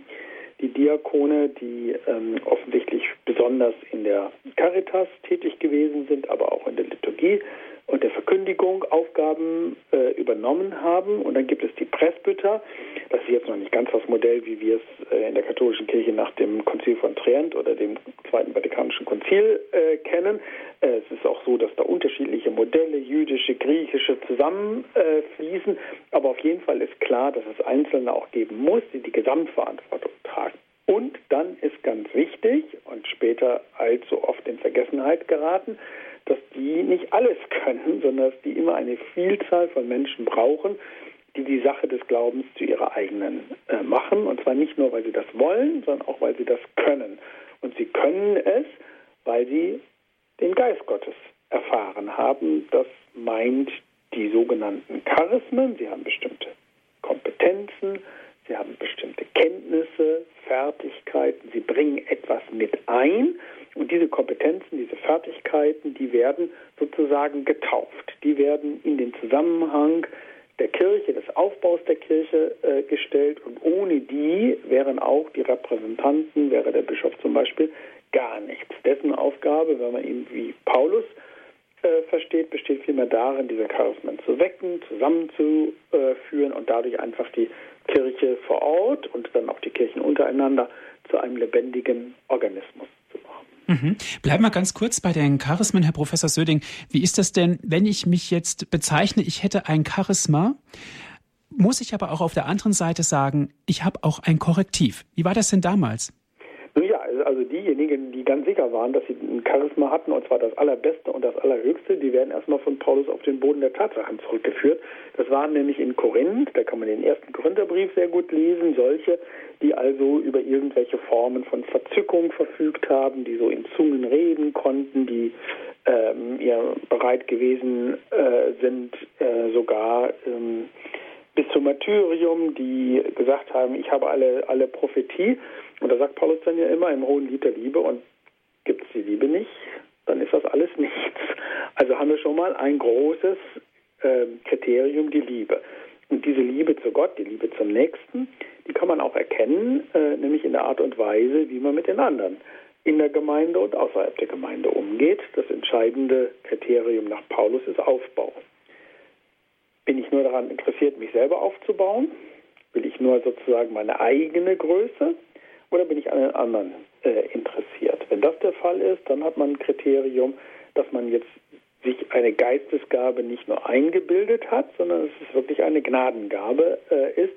Die Diakone, die ähm, offensichtlich besonders in der Caritas tätig gewesen sind, aber auch in der Liturgie und der Verkündigung Aufgaben äh, übernommen haben. Und dann gibt es die Presbyter. Das ist jetzt noch nicht ganz das Modell, wie wir es äh, in der katholischen Kirche nach dem Konzil von Trient oder dem Zweiten Vatikanischen Konzil äh, kennen. Äh, es ist auch so, dass da unterschiedliche Modelle, jüdische, griechische, zusammenfließen. Aber auf jeden Fall ist klar, dass es Einzelne auch geben muss, die die Gesamtverantwortung tragen. Und dann ist ganz wichtig und später allzu oft in Vergessenheit geraten, dass die nicht alles können, sondern dass die immer eine Vielzahl von Menschen brauchen, die die Sache des Glaubens zu ihrer eigenen äh, machen. Und zwar nicht nur, weil sie das wollen, sondern auch, weil sie das können. Und sie können es, weil sie den Geist Gottes erfahren haben. Das meint die sogenannten Charismen. Sie haben bestimmte Kompetenzen, sie haben bestimmte Kenntnisse, Fertigkeiten, sie bringen etwas mit ein und diese Kompetenzen, diese Fertigkeiten, die werden sozusagen getauft. Die werden in den Zusammenhang der Kirche, des Aufbaus der Kirche äh, gestellt. Und ohne die wären auch die Repräsentanten, wäre der Bischof zum Beispiel, gar nichts. Dessen Aufgabe, wenn man ihn wie Paulus äh, versteht, besteht vielmehr darin, diese Charismen zu wecken, zusammenzuführen und dadurch einfach die Kirche vor Ort und dann auch die Kirchen untereinander zu einem lebendigen Organismus Mhm. Bleiben wir ganz kurz bei den Charismen, Herr Professor Söding. Wie ist das denn, wenn ich mich jetzt bezeichne, ich hätte ein Charisma, muss ich aber auch auf der anderen Seite sagen, ich habe auch ein Korrektiv. Wie war das denn damals? Ja, also diejenigen, die ganz sicher waren, dass sie Charisma hatten, und zwar das allerbeste und das allerhöchste, die werden erstmal von Paulus auf den Boden der Tatsachen zurückgeführt. Das waren nämlich in Korinth, da kann man den ersten Korintherbrief sehr gut lesen, solche, die also über irgendwelche Formen von Verzückung verfügt haben, die so in Zungen reden konnten, die ähm, ja, bereit gewesen äh, sind, äh, sogar ähm, bis zum Martyrium, die gesagt haben, ich habe alle, alle Prophetie. Und da sagt Paulus dann ja immer im hohen Lied der Liebe und gibt es die Liebe nicht, dann ist das alles nichts. Also haben wir schon mal ein großes äh, Kriterium, die Liebe. Und diese Liebe zu Gott, die Liebe zum Nächsten, die kann man auch erkennen, äh, nämlich in der Art und Weise, wie man mit den anderen in der Gemeinde und außerhalb der Gemeinde umgeht. Das entscheidende Kriterium nach Paulus ist Aufbau. Bin ich nur daran interessiert, mich selber aufzubauen? Will ich nur sozusagen meine eigene Größe? Oder bin ich an den anderen äh, interessiert? Wenn das der Fall ist, dann hat man ein Kriterium, dass man jetzt sich eine Geistesgabe nicht nur eingebildet hat, sondern dass es wirklich eine Gnadengabe äh, ist.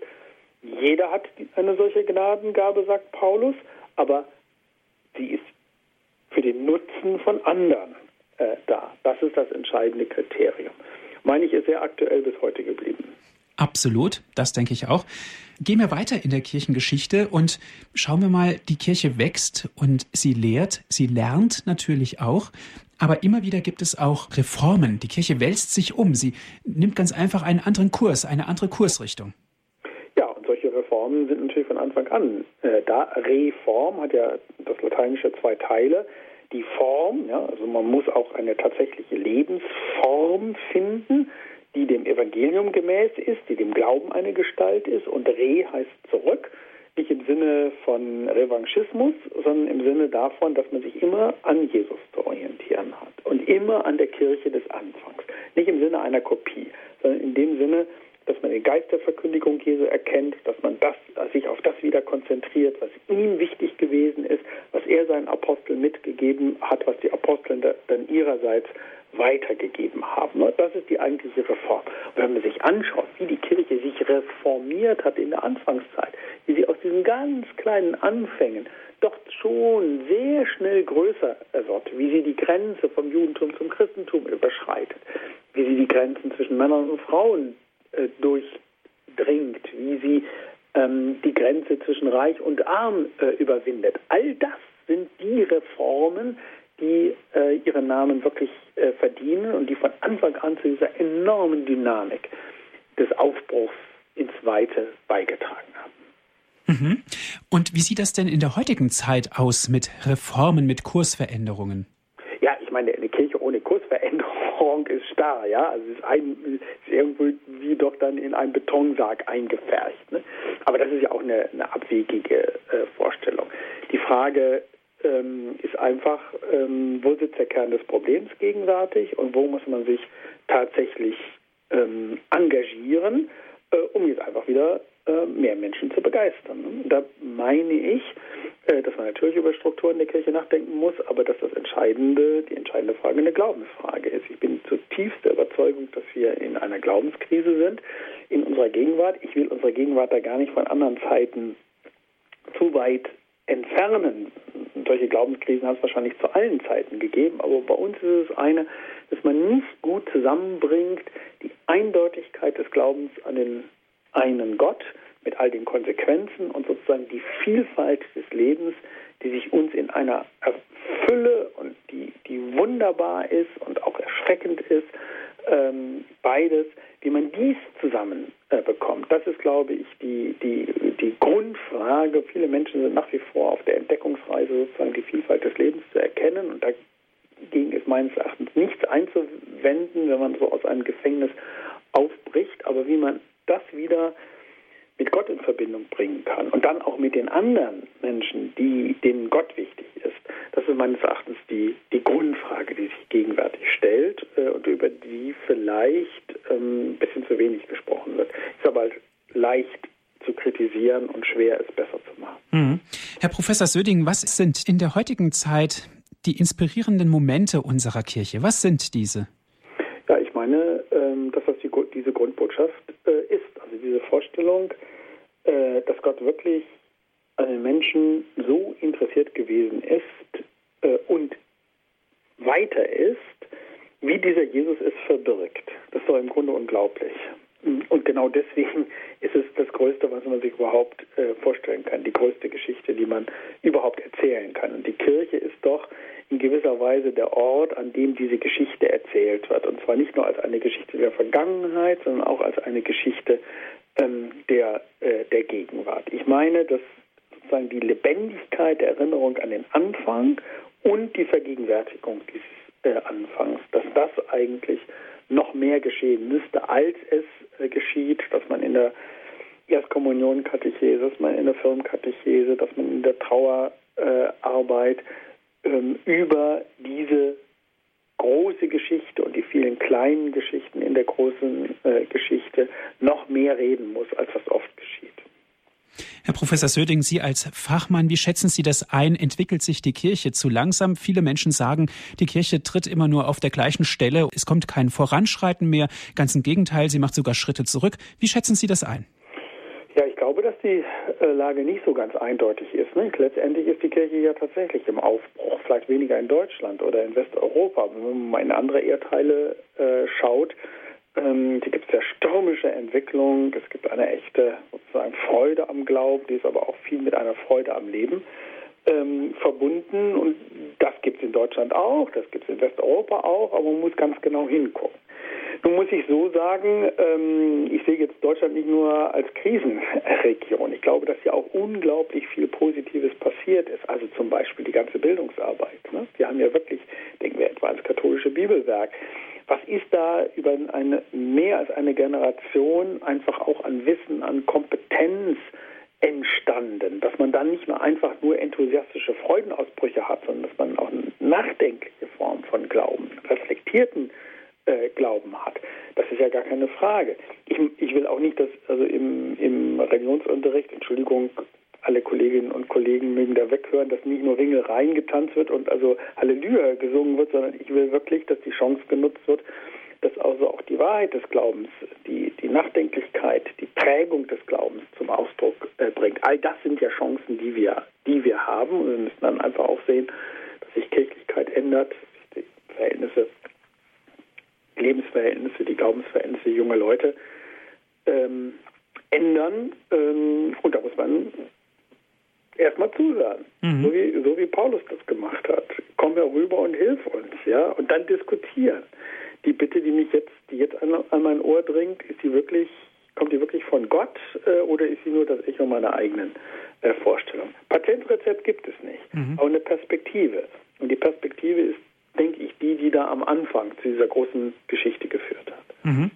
Jeder hat eine solche Gnadengabe, sagt Paulus, aber sie ist für den Nutzen von anderen äh, da. Das ist das entscheidende Kriterium. Meine ich, ist sehr aktuell bis heute geblieben. Absolut, das denke ich auch. Gehen wir weiter in der Kirchengeschichte und schauen wir mal, die Kirche wächst und sie lehrt, sie lernt natürlich auch. Aber immer wieder gibt es auch Reformen. Die Kirche wälzt sich um. Sie nimmt ganz einfach einen anderen Kurs, eine andere Kursrichtung. Ja, und solche Reformen sind natürlich von Anfang an äh, da. Reform hat ja das lateinische zwei Teile. Die Form, ja, also man muss auch eine tatsächliche Lebensform finden, die dem Evangelium gemäß ist, die dem Glauben eine Gestalt ist. Und Re heißt zurück nicht im Sinne von Revanchismus, sondern im Sinne davon, dass man sich immer an Jesus zu orientieren hat und immer an der Kirche des Anfangs. Nicht im Sinne einer Kopie, sondern in dem Sinne, dass man den Geist der Verkündigung Jesu erkennt, dass man das, sich auf das wieder konzentriert, was ihm wichtig gewesen ist, was er seinen Aposteln mitgegeben hat, was die Apostel dann ihrerseits weitergegeben haben. Das ist die eigentliche Reform. Und wenn man sich anschaut, wie die Kirche sich reformiert hat in der Anfangszeit, wie sie aus diesen ganz kleinen Anfängen doch schon sehr schnell größer wird, wie sie die Grenze vom Judentum zum Christentum überschreitet, wie sie die Grenzen zwischen Männern und Frauen äh, durchdringt, wie sie ähm, die Grenze zwischen Reich und Arm äh, überwindet. All das sind die Reformen, die äh, ihren Namen wirklich äh, verdienen und die von Anfang an zu dieser enormen Dynamik des Aufbruchs ins Weite beigetragen haben. Mhm. Und wie sieht das denn in der heutigen Zeit aus mit Reformen, mit Kursveränderungen? Ja, ich meine, eine Kirche ohne Kursveränderung ist starr, ja. Also es ist, ein, ist irgendwo wie doch dann in einen Betonsarg eingefärcht. Ne? Aber das ist ja auch eine, eine abwegige äh, Vorstellung. Die Frage ähm, ist einfach, ähm, wo sitzt der Kern des Problems gegenwärtig und wo muss man sich tatsächlich ähm, engagieren, äh, um jetzt einfach wieder äh, mehr Menschen zu begeistern. Da meine ich, äh, dass man natürlich über Strukturen der Kirche nachdenken muss, aber dass das entscheidende, die entscheidende Frage eine Glaubensfrage ist. Ich bin zutiefst der Überzeugung, dass wir in einer Glaubenskrise sind in unserer Gegenwart. Ich will unsere Gegenwart da gar nicht von anderen Zeiten zu weit entfernen. Solche Glaubenskrisen hat es wahrscheinlich zu allen Zeiten gegeben, aber bei uns ist es eine, dass man nicht gut zusammenbringt, die Eindeutigkeit des Glaubens an den einen Gott mit all den Konsequenzen und sozusagen die Vielfalt des Lebens, die sich uns in einer Fülle und die, die wunderbar ist und auch erschreckend ist, ähm, beides, wie man dies zusammen äh, bekommt. Das ist, glaube ich, die, die, die Grundfrage. Viele Menschen sind nach wie vor auf der Entdeckungsreise, sozusagen die Vielfalt des Lebens zu erkennen. Und dagegen ist meines Erachtens nichts einzuwenden, wenn man so aus einem Gefängnis aufbricht. Aber wie man das wieder mit Gott in Verbindung bringen kann und dann auch mit den anderen Menschen, die, denen Gott wichtig ist. Das ist meines Erachtens die, die Grundfrage, die sich gegenwärtig stellt äh, und über die vielleicht ähm, ein bisschen zu wenig gesprochen wird. Ist aber halt leicht zu kritisieren und schwer, es besser zu machen. Mhm. Herr Professor Söding, was sind in der heutigen Zeit die inspirierenden Momente unserer Kirche? Was sind diese? Ja, ich meine, ähm, dass das die, diese Grundbotschaft äh, ist. Also diese Vorstellung, äh, dass Gott wirklich an den Menschen so interessiert gewesen ist äh, und weiter ist, wie dieser Jesus es verbirgt. Das ist doch im Grunde unglaublich. Und genau deswegen ist es das Größte, was man sich überhaupt äh, vorstellen kann, die größte Geschichte, die man überhaupt erzählen kann. Und die Kirche ist doch in gewisser Weise der Ort, an dem diese Geschichte erzählt wird. Und zwar nicht nur als eine Geschichte der Vergangenheit, sondern auch als eine Geschichte ähm, der, äh, der Gegenwart. Ich meine, dass sozusagen die Lebendigkeit der Erinnerung an den Anfang und die Vergegenwärtigung dieses äh, Anfangs, dass das eigentlich noch mehr geschehen müsste, als es äh, geschieht, dass man in der Erstkommunion-Katechese, dass man in der Firmenkatechese, dass man in der Trauerarbeit äh, ähm, über diese große Geschichte und die vielen kleinen Geschichten in der großen äh, Geschichte noch mehr reden muss, als was oft geschieht. Herr Professor Söding, Sie als Fachmann, wie schätzen Sie das ein? Entwickelt sich die Kirche zu langsam? Viele Menschen sagen, die Kirche tritt immer nur auf der gleichen Stelle. Es kommt kein Voranschreiten mehr. Ganz im Gegenteil, sie macht sogar Schritte zurück. Wie schätzen Sie das ein? Ja, ich glaube, dass die äh, Lage nicht so ganz eindeutig ist. Nicht? Letztendlich ist die Kirche ja tatsächlich im Aufbruch, vielleicht weniger in Deutschland oder in Westeuropa. Wenn man mal in andere Erdteile äh, schaut, ähm, hier gibt es ja stürmische Entwicklung, es gibt eine echte sozusagen Freude am Glauben, die ist aber auch viel mit einer Freude am Leben ähm, verbunden. Und das gibt es in Deutschland auch, das gibt es in Westeuropa auch, aber man muss ganz genau hingucken. Nun muss ich so sagen, ähm, ich sehe jetzt Deutschland nicht nur als Krisenregion. Ich glaube, dass hier auch unglaublich viel Positives passiert ist. Also zum Beispiel die ganze Bildungsarbeit. Ne? Wir haben ja wirklich, denken wir etwa ans katholische Bibelwerk. Was ist da über eine mehr als eine Generation einfach auch an Wissen, an Kompetenz entstanden, dass man dann nicht mehr einfach nur enthusiastische Freudenausbrüche hat, sondern dass man auch eine nachdenkliche Form von Glauben, reflektierten äh, Glauben hat. Das ist ja gar keine Frage. Ich, ich will auch nicht, dass also im, im Religionsunterricht, Entschuldigung, alle Kolleginnen und Kollegen mögen da weghören, dass nicht nur Ringelreien getanzt wird und also Halleluja gesungen wird, sondern ich will wirklich, dass die Chance genutzt wird, dass also auch die Wahrheit des Glaubens, die, die Nachdenklichkeit, die Prägung des Glaubens zum Ausdruck äh, bringt. All das sind ja Chancen, die wir, die wir haben. Und wir müssen dann einfach auch sehen, dass sich Kirchlichkeit ändert, dass die Verhältnisse, Lebensverhältnisse, die Glaubensverhältnisse junger Leute ähm, ändern. Ähm, und da muss man zuhören, mhm. so, wie, so wie Paulus das gemacht hat. Komm herüber und hilf uns, ja, und dann diskutieren. Die Bitte, die mich jetzt, die jetzt an, an mein Ohr dringt, ist die wirklich, kommt die wirklich von Gott äh, oder ist sie nur das Echo meiner eigenen äh, Vorstellung? Patentrezept gibt es nicht, mhm. aber eine Perspektive. Und die Perspektive ist, denke ich, die, die da am Anfang zu dieser großen Geschichte geführt hat. Mhm.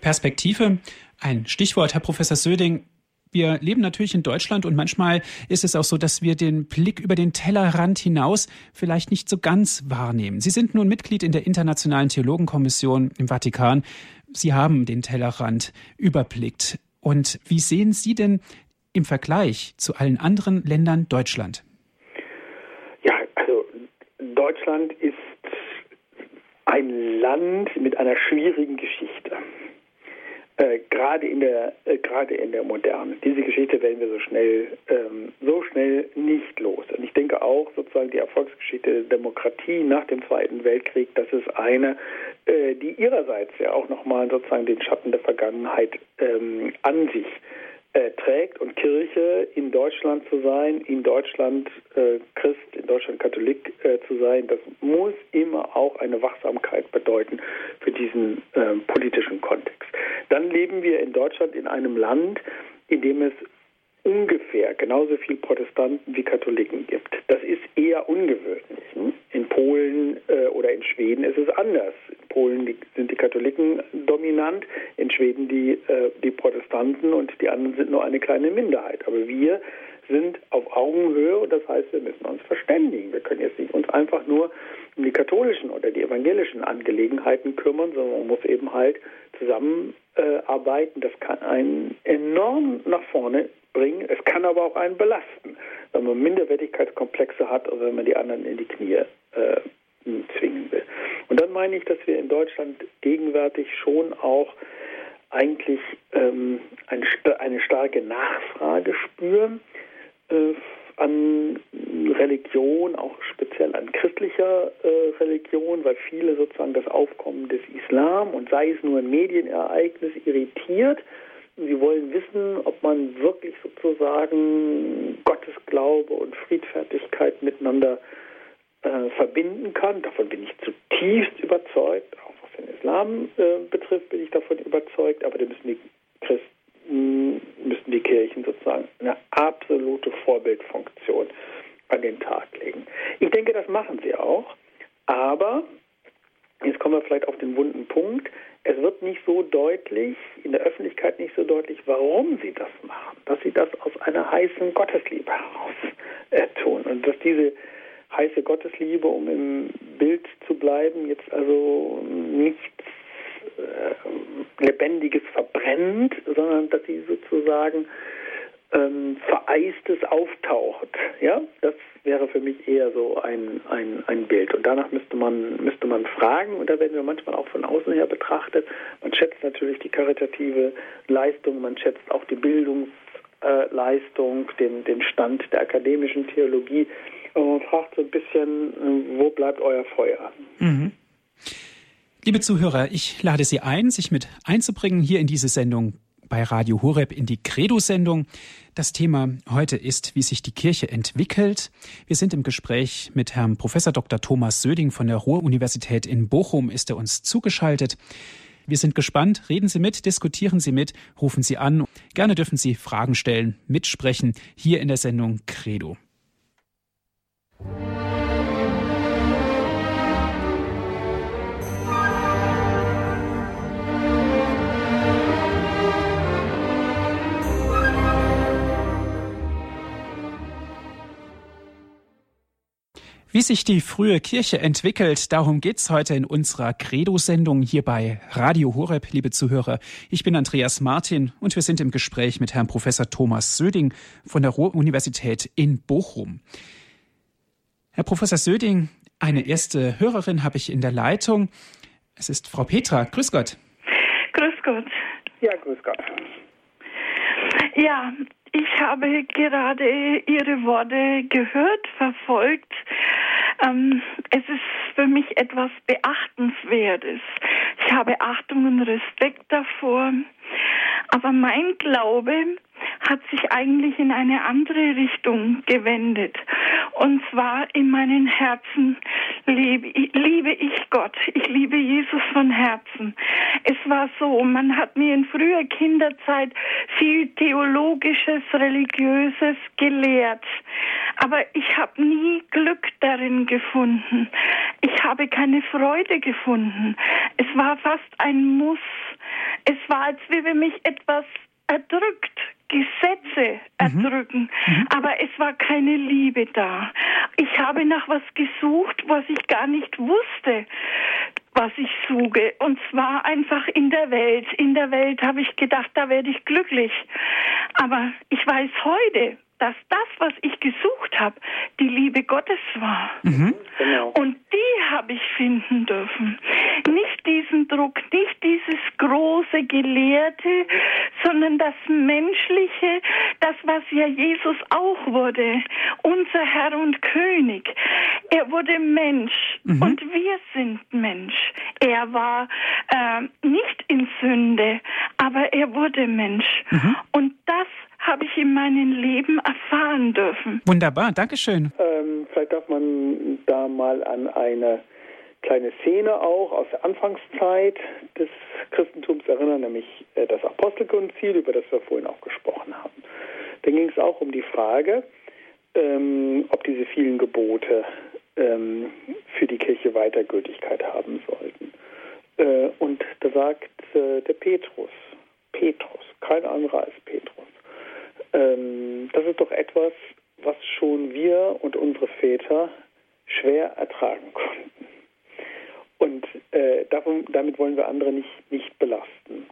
Perspektive, ein Stichwort, Herr Professor Söding. Wir leben natürlich in Deutschland und manchmal ist es auch so, dass wir den Blick über den Tellerrand hinaus vielleicht nicht so ganz wahrnehmen. Sie sind nun Mitglied in der Internationalen Theologenkommission im Vatikan. Sie haben den Tellerrand überblickt. Und wie sehen Sie denn im Vergleich zu allen anderen Ländern Deutschland? Ja, also Deutschland ist ein Land mit einer schwierigen Geschichte. Äh, gerade in der äh, gerade in der Moderne. Diese Geschichte werden wir so schnell ähm, so schnell nicht los. Und ich denke auch sozusagen die Erfolgsgeschichte der Demokratie nach dem Zweiten Weltkrieg, das ist eine, äh, die ihrerseits ja auch nochmal sozusagen den Schatten der Vergangenheit ähm, an sich äh, trägt und Kirche in Deutschland zu sein, in Deutschland äh, Christ, in Deutschland Katholik äh, zu sein, das muss immer auch eine Wachsamkeit bedeuten für diesen äh, politischen Kontext. Dann leben wir in Deutschland in einem Land, in dem es ungefähr genauso viel Protestanten wie Katholiken gibt. Das ist eher ungewöhnlich. Hm? In Polen äh, oder in Schweden ist es anders. In Polen sind die Katholiken dominant, in Schweden die, äh, die Protestanten und die anderen sind nur eine kleine Minderheit. Aber wir sind auf Augenhöhe und das heißt, wir müssen uns verständigen. Wir können jetzt nicht uns einfach nur um die katholischen oder die evangelischen Angelegenheiten kümmern, sondern man muss eben halt zusammenarbeiten. Das kann einen enorm nach vorne bringen. Es kann aber auch einen belasten, wenn man Minderwertigkeitskomplexe hat oder wenn man die anderen in die Knie äh, zwingen will. Und dann meine ich, dass wir in Deutschland gegenwärtig schon auch eigentlich ähm, eine, eine, starke Nachfrage spüren äh, an Religion, auch speziell an christlicher äh, Religion, weil viele sozusagen das Aufkommen des Islam und sei es nur ein Medienereignis irritiert Sie wollen wissen, ob man wirklich sozusagen Gottesglaube und Friedfertigkeit miteinander äh, verbinden kann. Davon bin ich zutiefst überzeugt. Auch was den Islam äh, betrifft, bin ich davon überzeugt. Aber da müssen die Christen, müssen die Kirchen sozusagen eine absolute Vorbildfunktion an den Tag legen. Ich denke, das machen sie auch. Aber Jetzt kommen wir vielleicht auf den wunden Punkt. Es wird nicht so deutlich, in der Öffentlichkeit nicht so deutlich, warum sie das machen. Dass sie das aus einer heißen Gottesliebe heraus äh, tun. Und dass diese heiße Gottesliebe, um im Bild zu bleiben, jetzt also nichts äh, Lebendiges verbrennt, sondern dass sie sozusagen ähm, Vereistes auftaucht. Ja, das wäre für mich eher so ein, ein, ein Bild. Und danach müsste man, müsste man fragen, und da werden wir manchmal auch von außen her betrachtet. Man schätzt natürlich die karitative Leistung, man schätzt auch die Bildungsleistung, den, den Stand der akademischen Theologie. Und man fragt so ein bisschen, äh, wo bleibt euer Feuer? Mhm. Liebe Zuhörer, ich lade Sie ein, sich mit einzubringen hier in diese Sendung bei Radio Horeb in die Credo-Sendung. Das Thema heute ist, wie sich die Kirche entwickelt. Wir sind im Gespräch mit Herrn Professor Dr. Thomas Söding von der Ruhr-Universität in Bochum, ist er uns zugeschaltet. Wir sind gespannt. Reden Sie mit, diskutieren Sie mit, rufen Sie an. Gerne dürfen Sie Fragen stellen, mitsprechen, hier in der Sendung Credo. Wie sich die frühe Kirche entwickelt, darum geht's heute in unserer Credo-Sendung hier bei Radio Horeb, liebe Zuhörer. Ich bin Andreas Martin und wir sind im Gespräch mit Herrn Professor Thomas Söding von der Ruhr-Universität in Bochum. Herr Professor Söding, eine erste Hörerin habe ich in der Leitung. Es ist Frau Petra. Grüß Gott. Grüß Gott. Ja, grüß Gott. Ja, ich habe gerade Ihre Worte gehört, verfolgt. Ähm, es ist für mich etwas Beachtenswertes. Ich habe Achtung und Respekt davor. Aber mein Glaube hat sich eigentlich in eine andere Richtung gewendet. Und zwar in meinen Herzen liebe, liebe ich Gott. Ich liebe Jesus von Herzen. Es war so, man hat mir in früher Kinderzeit viel theologisches, religiöses gelehrt. Aber ich habe nie Glück darin gefunden. Ich habe keine Freude gefunden. Es war fast ein Muss. Es war, als wäre mich etwas erdrückt, Gesetze mhm. erdrücken, mhm. aber es war keine Liebe da. Ich habe nach was gesucht, was ich gar nicht wusste, was ich suche. Und zwar einfach in der Welt. In der Welt habe ich gedacht, da werde ich glücklich. Aber ich weiß heute, dass das, was ich gesucht habe, die Liebe Gottes war. Mhm. Genau. Und die habe ich finden dürfen. Nicht diesen Druck, nicht dieses große Gelehrte, sondern das Menschliche, das, was ja Jesus auch wurde, unser Herr und König. Er wurde Mensch mhm. und wir sind Mensch. Er war äh, nicht in Sünde, aber er wurde Mensch. Mhm. Und das habe ich in meinem Leben erfahren dürfen. Wunderbar, Dankeschön. Ähm, vielleicht darf man da mal an eine kleine Szene auch aus der Anfangszeit des Christentums erinnern, nämlich äh, das Apostelkonzil, über das wir vorhin auch gesprochen haben. Da ging es auch um die Frage, ähm, ob diese vielen Gebote ähm, für die Kirche weiter Gültigkeit haben sollten. Äh, und da sagt äh, der Petrus, Petrus, kein anderer als Petrus, ähm, das ist doch etwas, was schon wir und unsere Väter schwer ertragen konnten. Und äh, davon, damit wollen wir andere nicht, nicht belasten.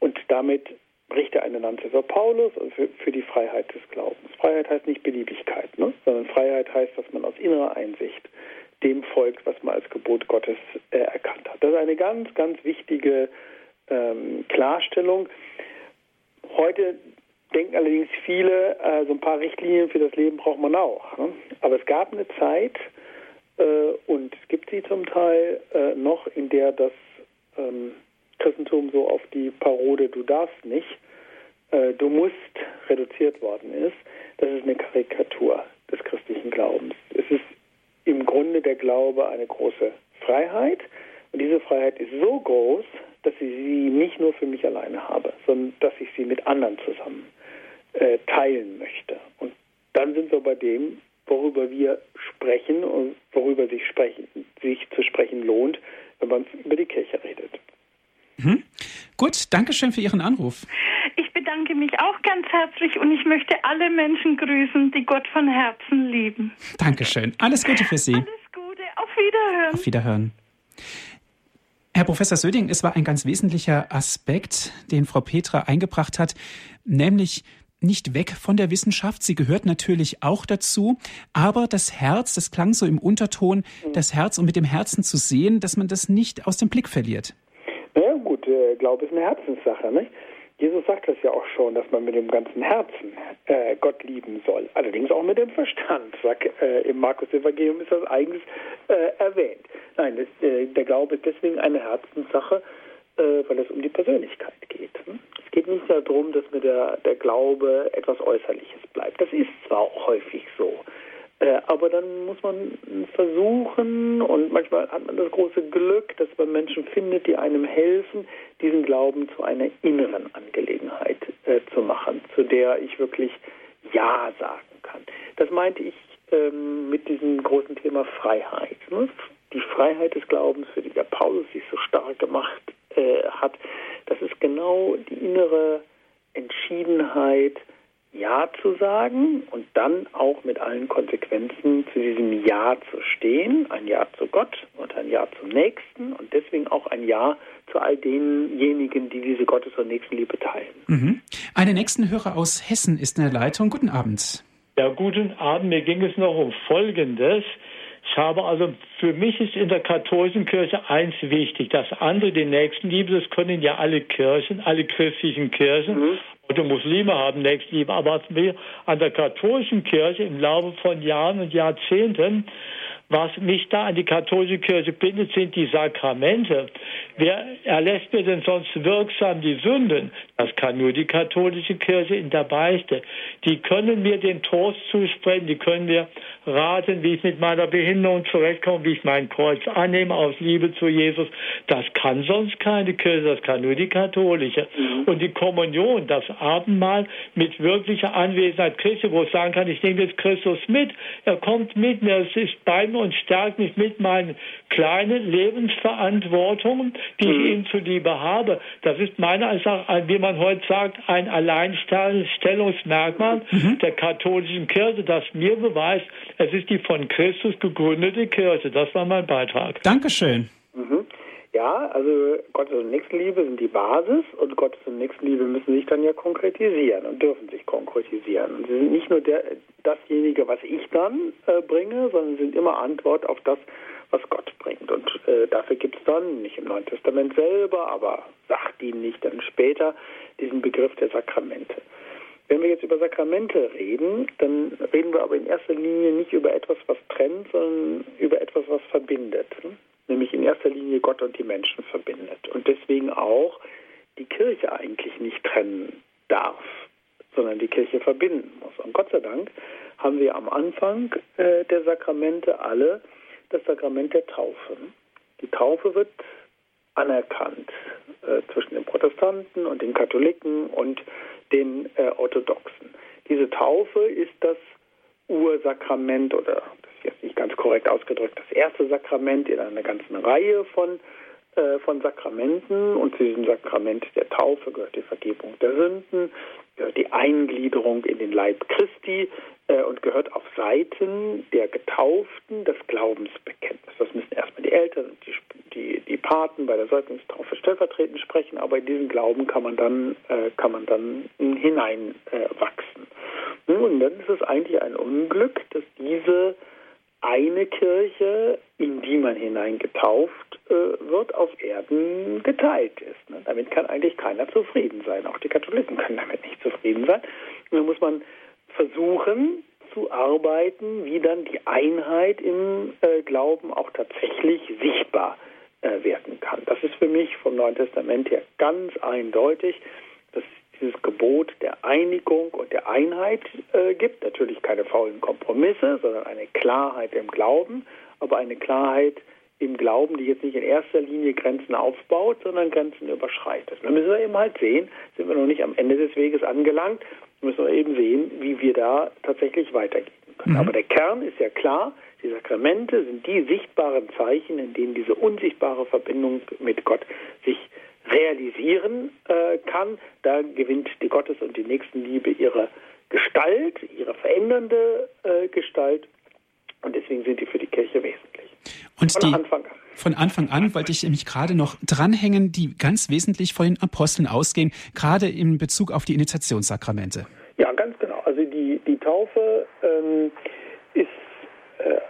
Und damit bricht er eine Lanze für Paulus und für, für, die Freiheit des Glaubens. Freiheit heißt nicht Beliebigkeit, ne? sondern Freiheit heißt, dass man aus innerer Einsicht dem folgt, was man als Gebot Gottes äh, erkannt hat. Das ist eine ganz, ganz wichtige ähm, Klarstellung. Heute denken allerdings viele, äh, so ein paar Richtlinien für das Leben braucht man auch. Ne? Aber es gab eine Zeit, äh, und es gibt sie zum Teil äh, noch, in der das ähm, Christentum so auf die Parode Du darfst nicht, äh, du musst reduziert worden ist. Das ist eine Karikatur des christlichen Glaubens. Es ist im Grunde der Glaube eine große Freiheit. Und diese Freiheit ist so groß, dass ich sie nicht nur für mich alleine habe, sondern dass ich sie mit anderen zusammen äh, teilen möchte. Und dann sind wir bei dem, worüber wir sprechen und worüber sich, sprechen, sich zu sprechen lohnt, wenn man über die Kirche redet. Mhm. Gut, danke schön für Ihren Anruf. Ich bedanke mich auch ganz herzlich und ich möchte alle Menschen grüßen, die Gott von Herzen lieben. Dankeschön. Alles Gute für Sie. Alles Gute. Auf Wiederhören. Auf Wiederhören. Herr Professor Söding, es war ein ganz wesentlicher Aspekt, den Frau Petra eingebracht hat, nämlich nicht weg von der Wissenschaft. Sie gehört natürlich auch dazu. Aber das Herz, das klang so im Unterton, das Herz und mit dem Herzen zu sehen, dass man das nicht aus dem Blick verliert. Na gut, äh, Glaube ist eine Herzenssache. Nicht? Jesus sagt das ja auch schon, dass man mit dem ganzen Herzen äh, Gott lieben soll. Allerdings auch mit dem Verstand. Sag, äh, Im Markus-Evangelium ist das eigens äh, erwähnt. Nein, das, äh, der Glaube ist deswegen eine Herzenssache, äh, weil es um die Persönlichkeit geht. Hm? Es geht nicht darum, dass mir der, der Glaube etwas Äußerliches bleibt. Das ist zwar auch häufig so, äh, aber dann muss man versuchen und manchmal hat man das große Glück, dass man Menschen findet, die einem helfen, diesen Glauben zu einer inneren Angelegenheit äh, zu machen, zu der ich wirklich Ja sagen kann. Das meinte ich ähm, mit diesem großen Thema Freiheit. Ne? Die Freiheit des Glaubens, für die der Paulus sich so stark gemacht äh, hat, das ist genau die innere Entschiedenheit, Ja zu sagen und dann auch mit allen Konsequenzen zu diesem Ja zu stehen. Ein Ja zu Gott und ein Ja zum Nächsten und deswegen auch ein Ja zu all denjenigen, die diese Gottes- und Nächstenliebe teilen. Mhm. Einen nächsten Hörer aus Hessen ist in der Leitung. Guten Abend. Ja, guten Abend. Mir ging es noch um Folgendes. Ich habe also, für mich ist in der katholischen Kirche eins wichtig. Das andere, die Nächstenliebe, das können ja alle Kirchen, alle christlichen Kirchen. Mhm. Und Muslime haben Nächstenliebe. Aber an der katholischen Kirche im Laufe von Jahren und Jahrzehnten Was mich da an die katholische Kirche bindet, sind die Sakramente. Wer erlässt mir denn sonst wirksam die Sünden? Das kann nur die katholische Kirche in der Beichte. Die können mir den Trost zusprechen, die können mir raten, wie ich mit meiner Behinderung zurechtkomme, wie ich mein Kreuz annehme aus Liebe zu Jesus. Das kann sonst keine Kirche, das kann nur die katholische. Mhm. Und die Kommunion, das Abendmahl mit wirklicher Anwesenheit Christi, wo ich sagen kann, ich nehme jetzt Christus mit, er kommt mit mir, es ist bei mir und stärkt mich mit meinen kleinen Lebensverantwortungen, die mhm. ich ihm zuliebe habe. Das ist meiner Ansicht nach, wie man heute sagt, ein Alleinstellungsmerkmal mhm. der katholischen Kirche, das mir beweist, es ist die von Christus gegründete Kirche. Das war mein Beitrag. Dankeschön. Mhm. Ja, also Gottes und Nächstenliebe sind die Basis und Gottes und Nächstenliebe müssen sich dann ja konkretisieren und dürfen sich konkretisieren. Und sie sind nicht nur der, dasjenige, was ich dann äh, bringe, sondern sind immer Antwort auf das, was Gott bringt. Und äh, dafür gibt es dann, nicht im Neuen Testament selber, aber sachdienlich dann später, diesen Begriff der Sakramente. Wenn wir jetzt über Sakramente reden, dann reden wir aber in erster Linie nicht über etwas, was trennt, sondern über etwas, was verbindet. Nämlich in erster Linie Gott und die Menschen verbindet. Und deswegen auch die Kirche eigentlich nicht trennen darf, sondern die Kirche verbinden muss. Und Gott sei Dank haben wir am Anfang äh, der Sakramente alle das Sakrament der Taufe. Die Taufe wird anerkannt äh, zwischen den Protestanten und den Katholiken und den äh, Orthodoxen. Diese Taufe ist das Ursakrament oder das ist jetzt nicht ganz korrekt ausgedrückt, das erste Sakrament in einer ganzen Reihe von, von Sakramenten und zu diesem Sakrament der Taufe gehört die Vergebung der Sünden, gehört die Eingliederung in den Leib Christi äh, und gehört auf Seiten der Getauften das Glaubensbekenntnis. Das müssen erstmal die Eltern und die, die, die Paten bei der Säuglingstaufe stellvertretend sprechen, aber in diesen Glauben kann man dann, äh, kann man dann hineinwachsen. Äh, Nun, dann ist es eigentlich ein Unglück, dass diese eine Kirche, in die man hineingetauft äh, wird, auf Erden geteilt ist. Ne? Damit kann eigentlich keiner zufrieden sein. Auch die Katholiken können damit nicht zufrieden sein. Und dann muss man versuchen zu arbeiten, wie dann die Einheit im äh, Glauben auch tatsächlich sichtbar äh, werden kann. Das ist für mich vom Neuen Testament her ganz eindeutig, dieses Gebot der Einigung und der Einheit äh, gibt. Natürlich keine faulen Kompromisse, sondern eine Klarheit im Glauben, aber eine Klarheit im Glauben, die jetzt nicht in erster Linie Grenzen aufbaut, sondern Grenzen überschreitet. Da müssen wir eben halt sehen, sind wir noch nicht am Ende des Weges angelangt, müssen wir eben sehen, wie wir da tatsächlich weitergehen können. Mhm. Aber der Kern ist ja klar, die Sakramente sind die sichtbaren Zeichen, in denen diese unsichtbare Verbindung mit Gott sich realisieren äh, kann. Da gewinnt die Gottes- und die Nächstenliebe ihre Gestalt, ihre verändernde äh, Gestalt. Und deswegen sind die für die Kirche wesentlich. Und von die, Anfang an. Von Anfang an wollte ich mich gerade noch dranhängen, die ganz wesentlich von den Aposteln ausgehen, gerade in Bezug auf die Initiationssakramente. Ja, ganz genau. Also die, die Taufe ähm, ist äh,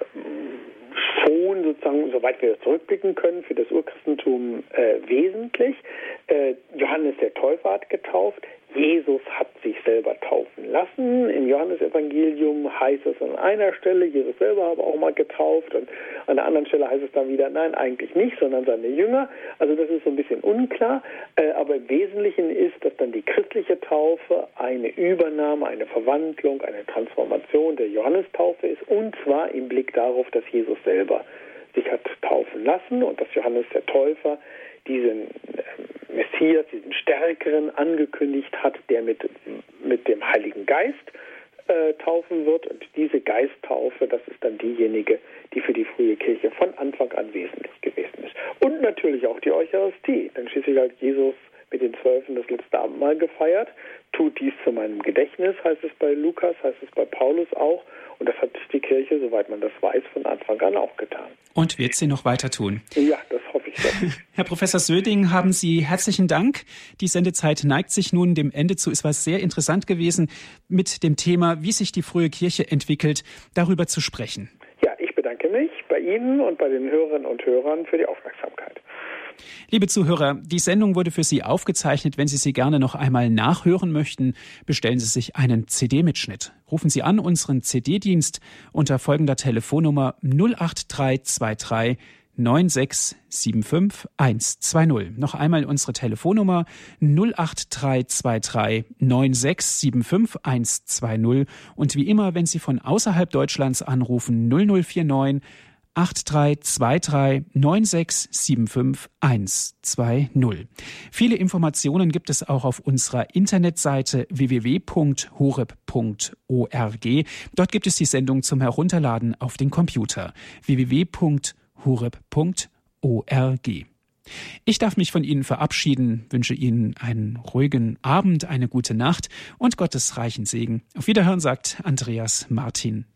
schon sozusagen, soweit wir zurückblicken können, für das Urchristentum äh, wesentlich. Äh, Johannes der Täufer hat getauft. Jesus hat sich selber taufen lassen. Im Johannesevangelium heißt es an einer Stelle, Jesus selber habe auch mal getauft und an der anderen Stelle heißt es dann wieder, nein, eigentlich nicht, sondern seine Jünger. Also das ist so ein bisschen unklar, äh, aber im Wesentlichen ist, dass dann die christliche Taufe eine Übernahme, eine Verwandlung, eine Transformation der Johannestaufe ist und zwar im Blick darauf, dass Jesus selber sich hat taufen lassen und dass Johannes der Täufer diesen ähm, Messias, diesen Stärkeren angekündigt hat, der mit, mit dem Heiligen Geist äh, taufen wird. Und diese Geisttaufe, das ist dann diejenige, die für die frühe Kirche von Anfang an wesentlich gewesen ist. Und natürlich auch die Eucharistie. Denn schließlich hat Jesus mit den Zwölfen das letzte Abendmahl gefeiert. Tut dies zu meinem Gedächtnis, heißt es bei Lukas, heißt es bei Paulus auch. Und das hat die Kirche, soweit man das weiß, von Anfang an auch getan. Und wird sie noch weiter tun? Ja, das hoffe ich doch. Herr Professor Söding, haben Sie herzlichen Dank. Die Sendezeit neigt sich nun dem Ende zu. Es war sehr interessant gewesen, mit dem Thema, wie sich die frühe Kirche entwickelt, darüber zu sprechen. Ja, ich bedanke mich bei Ihnen und bei den Hörerinnen und Hörern für die Aufmerksamkeit. Liebe Zuhörer, die Sendung wurde für Sie aufgezeichnet. Wenn Sie sie gerne noch einmal nachhören möchten, bestellen Sie sich einen CD-Mitschnitt. Rufen Sie an unseren CD-Dienst unter folgender Telefonnummer 08323 9675 120. Noch einmal unsere Telefonnummer 08323 9675 120. Und wie immer, wenn Sie von außerhalb Deutschlands anrufen, 0049 8323 9675 120. Viele Informationen gibt es auch auf unserer Internetseite www.horeb.org. Dort gibt es die Sendung zum Herunterladen auf den Computer www.horeb.org horeb.org. Ich darf mich von Ihnen verabschieden, wünsche Ihnen einen ruhigen Abend, eine gute Nacht und Gottes reichen Segen. Auf Wiederhören sagt Andreas Martin.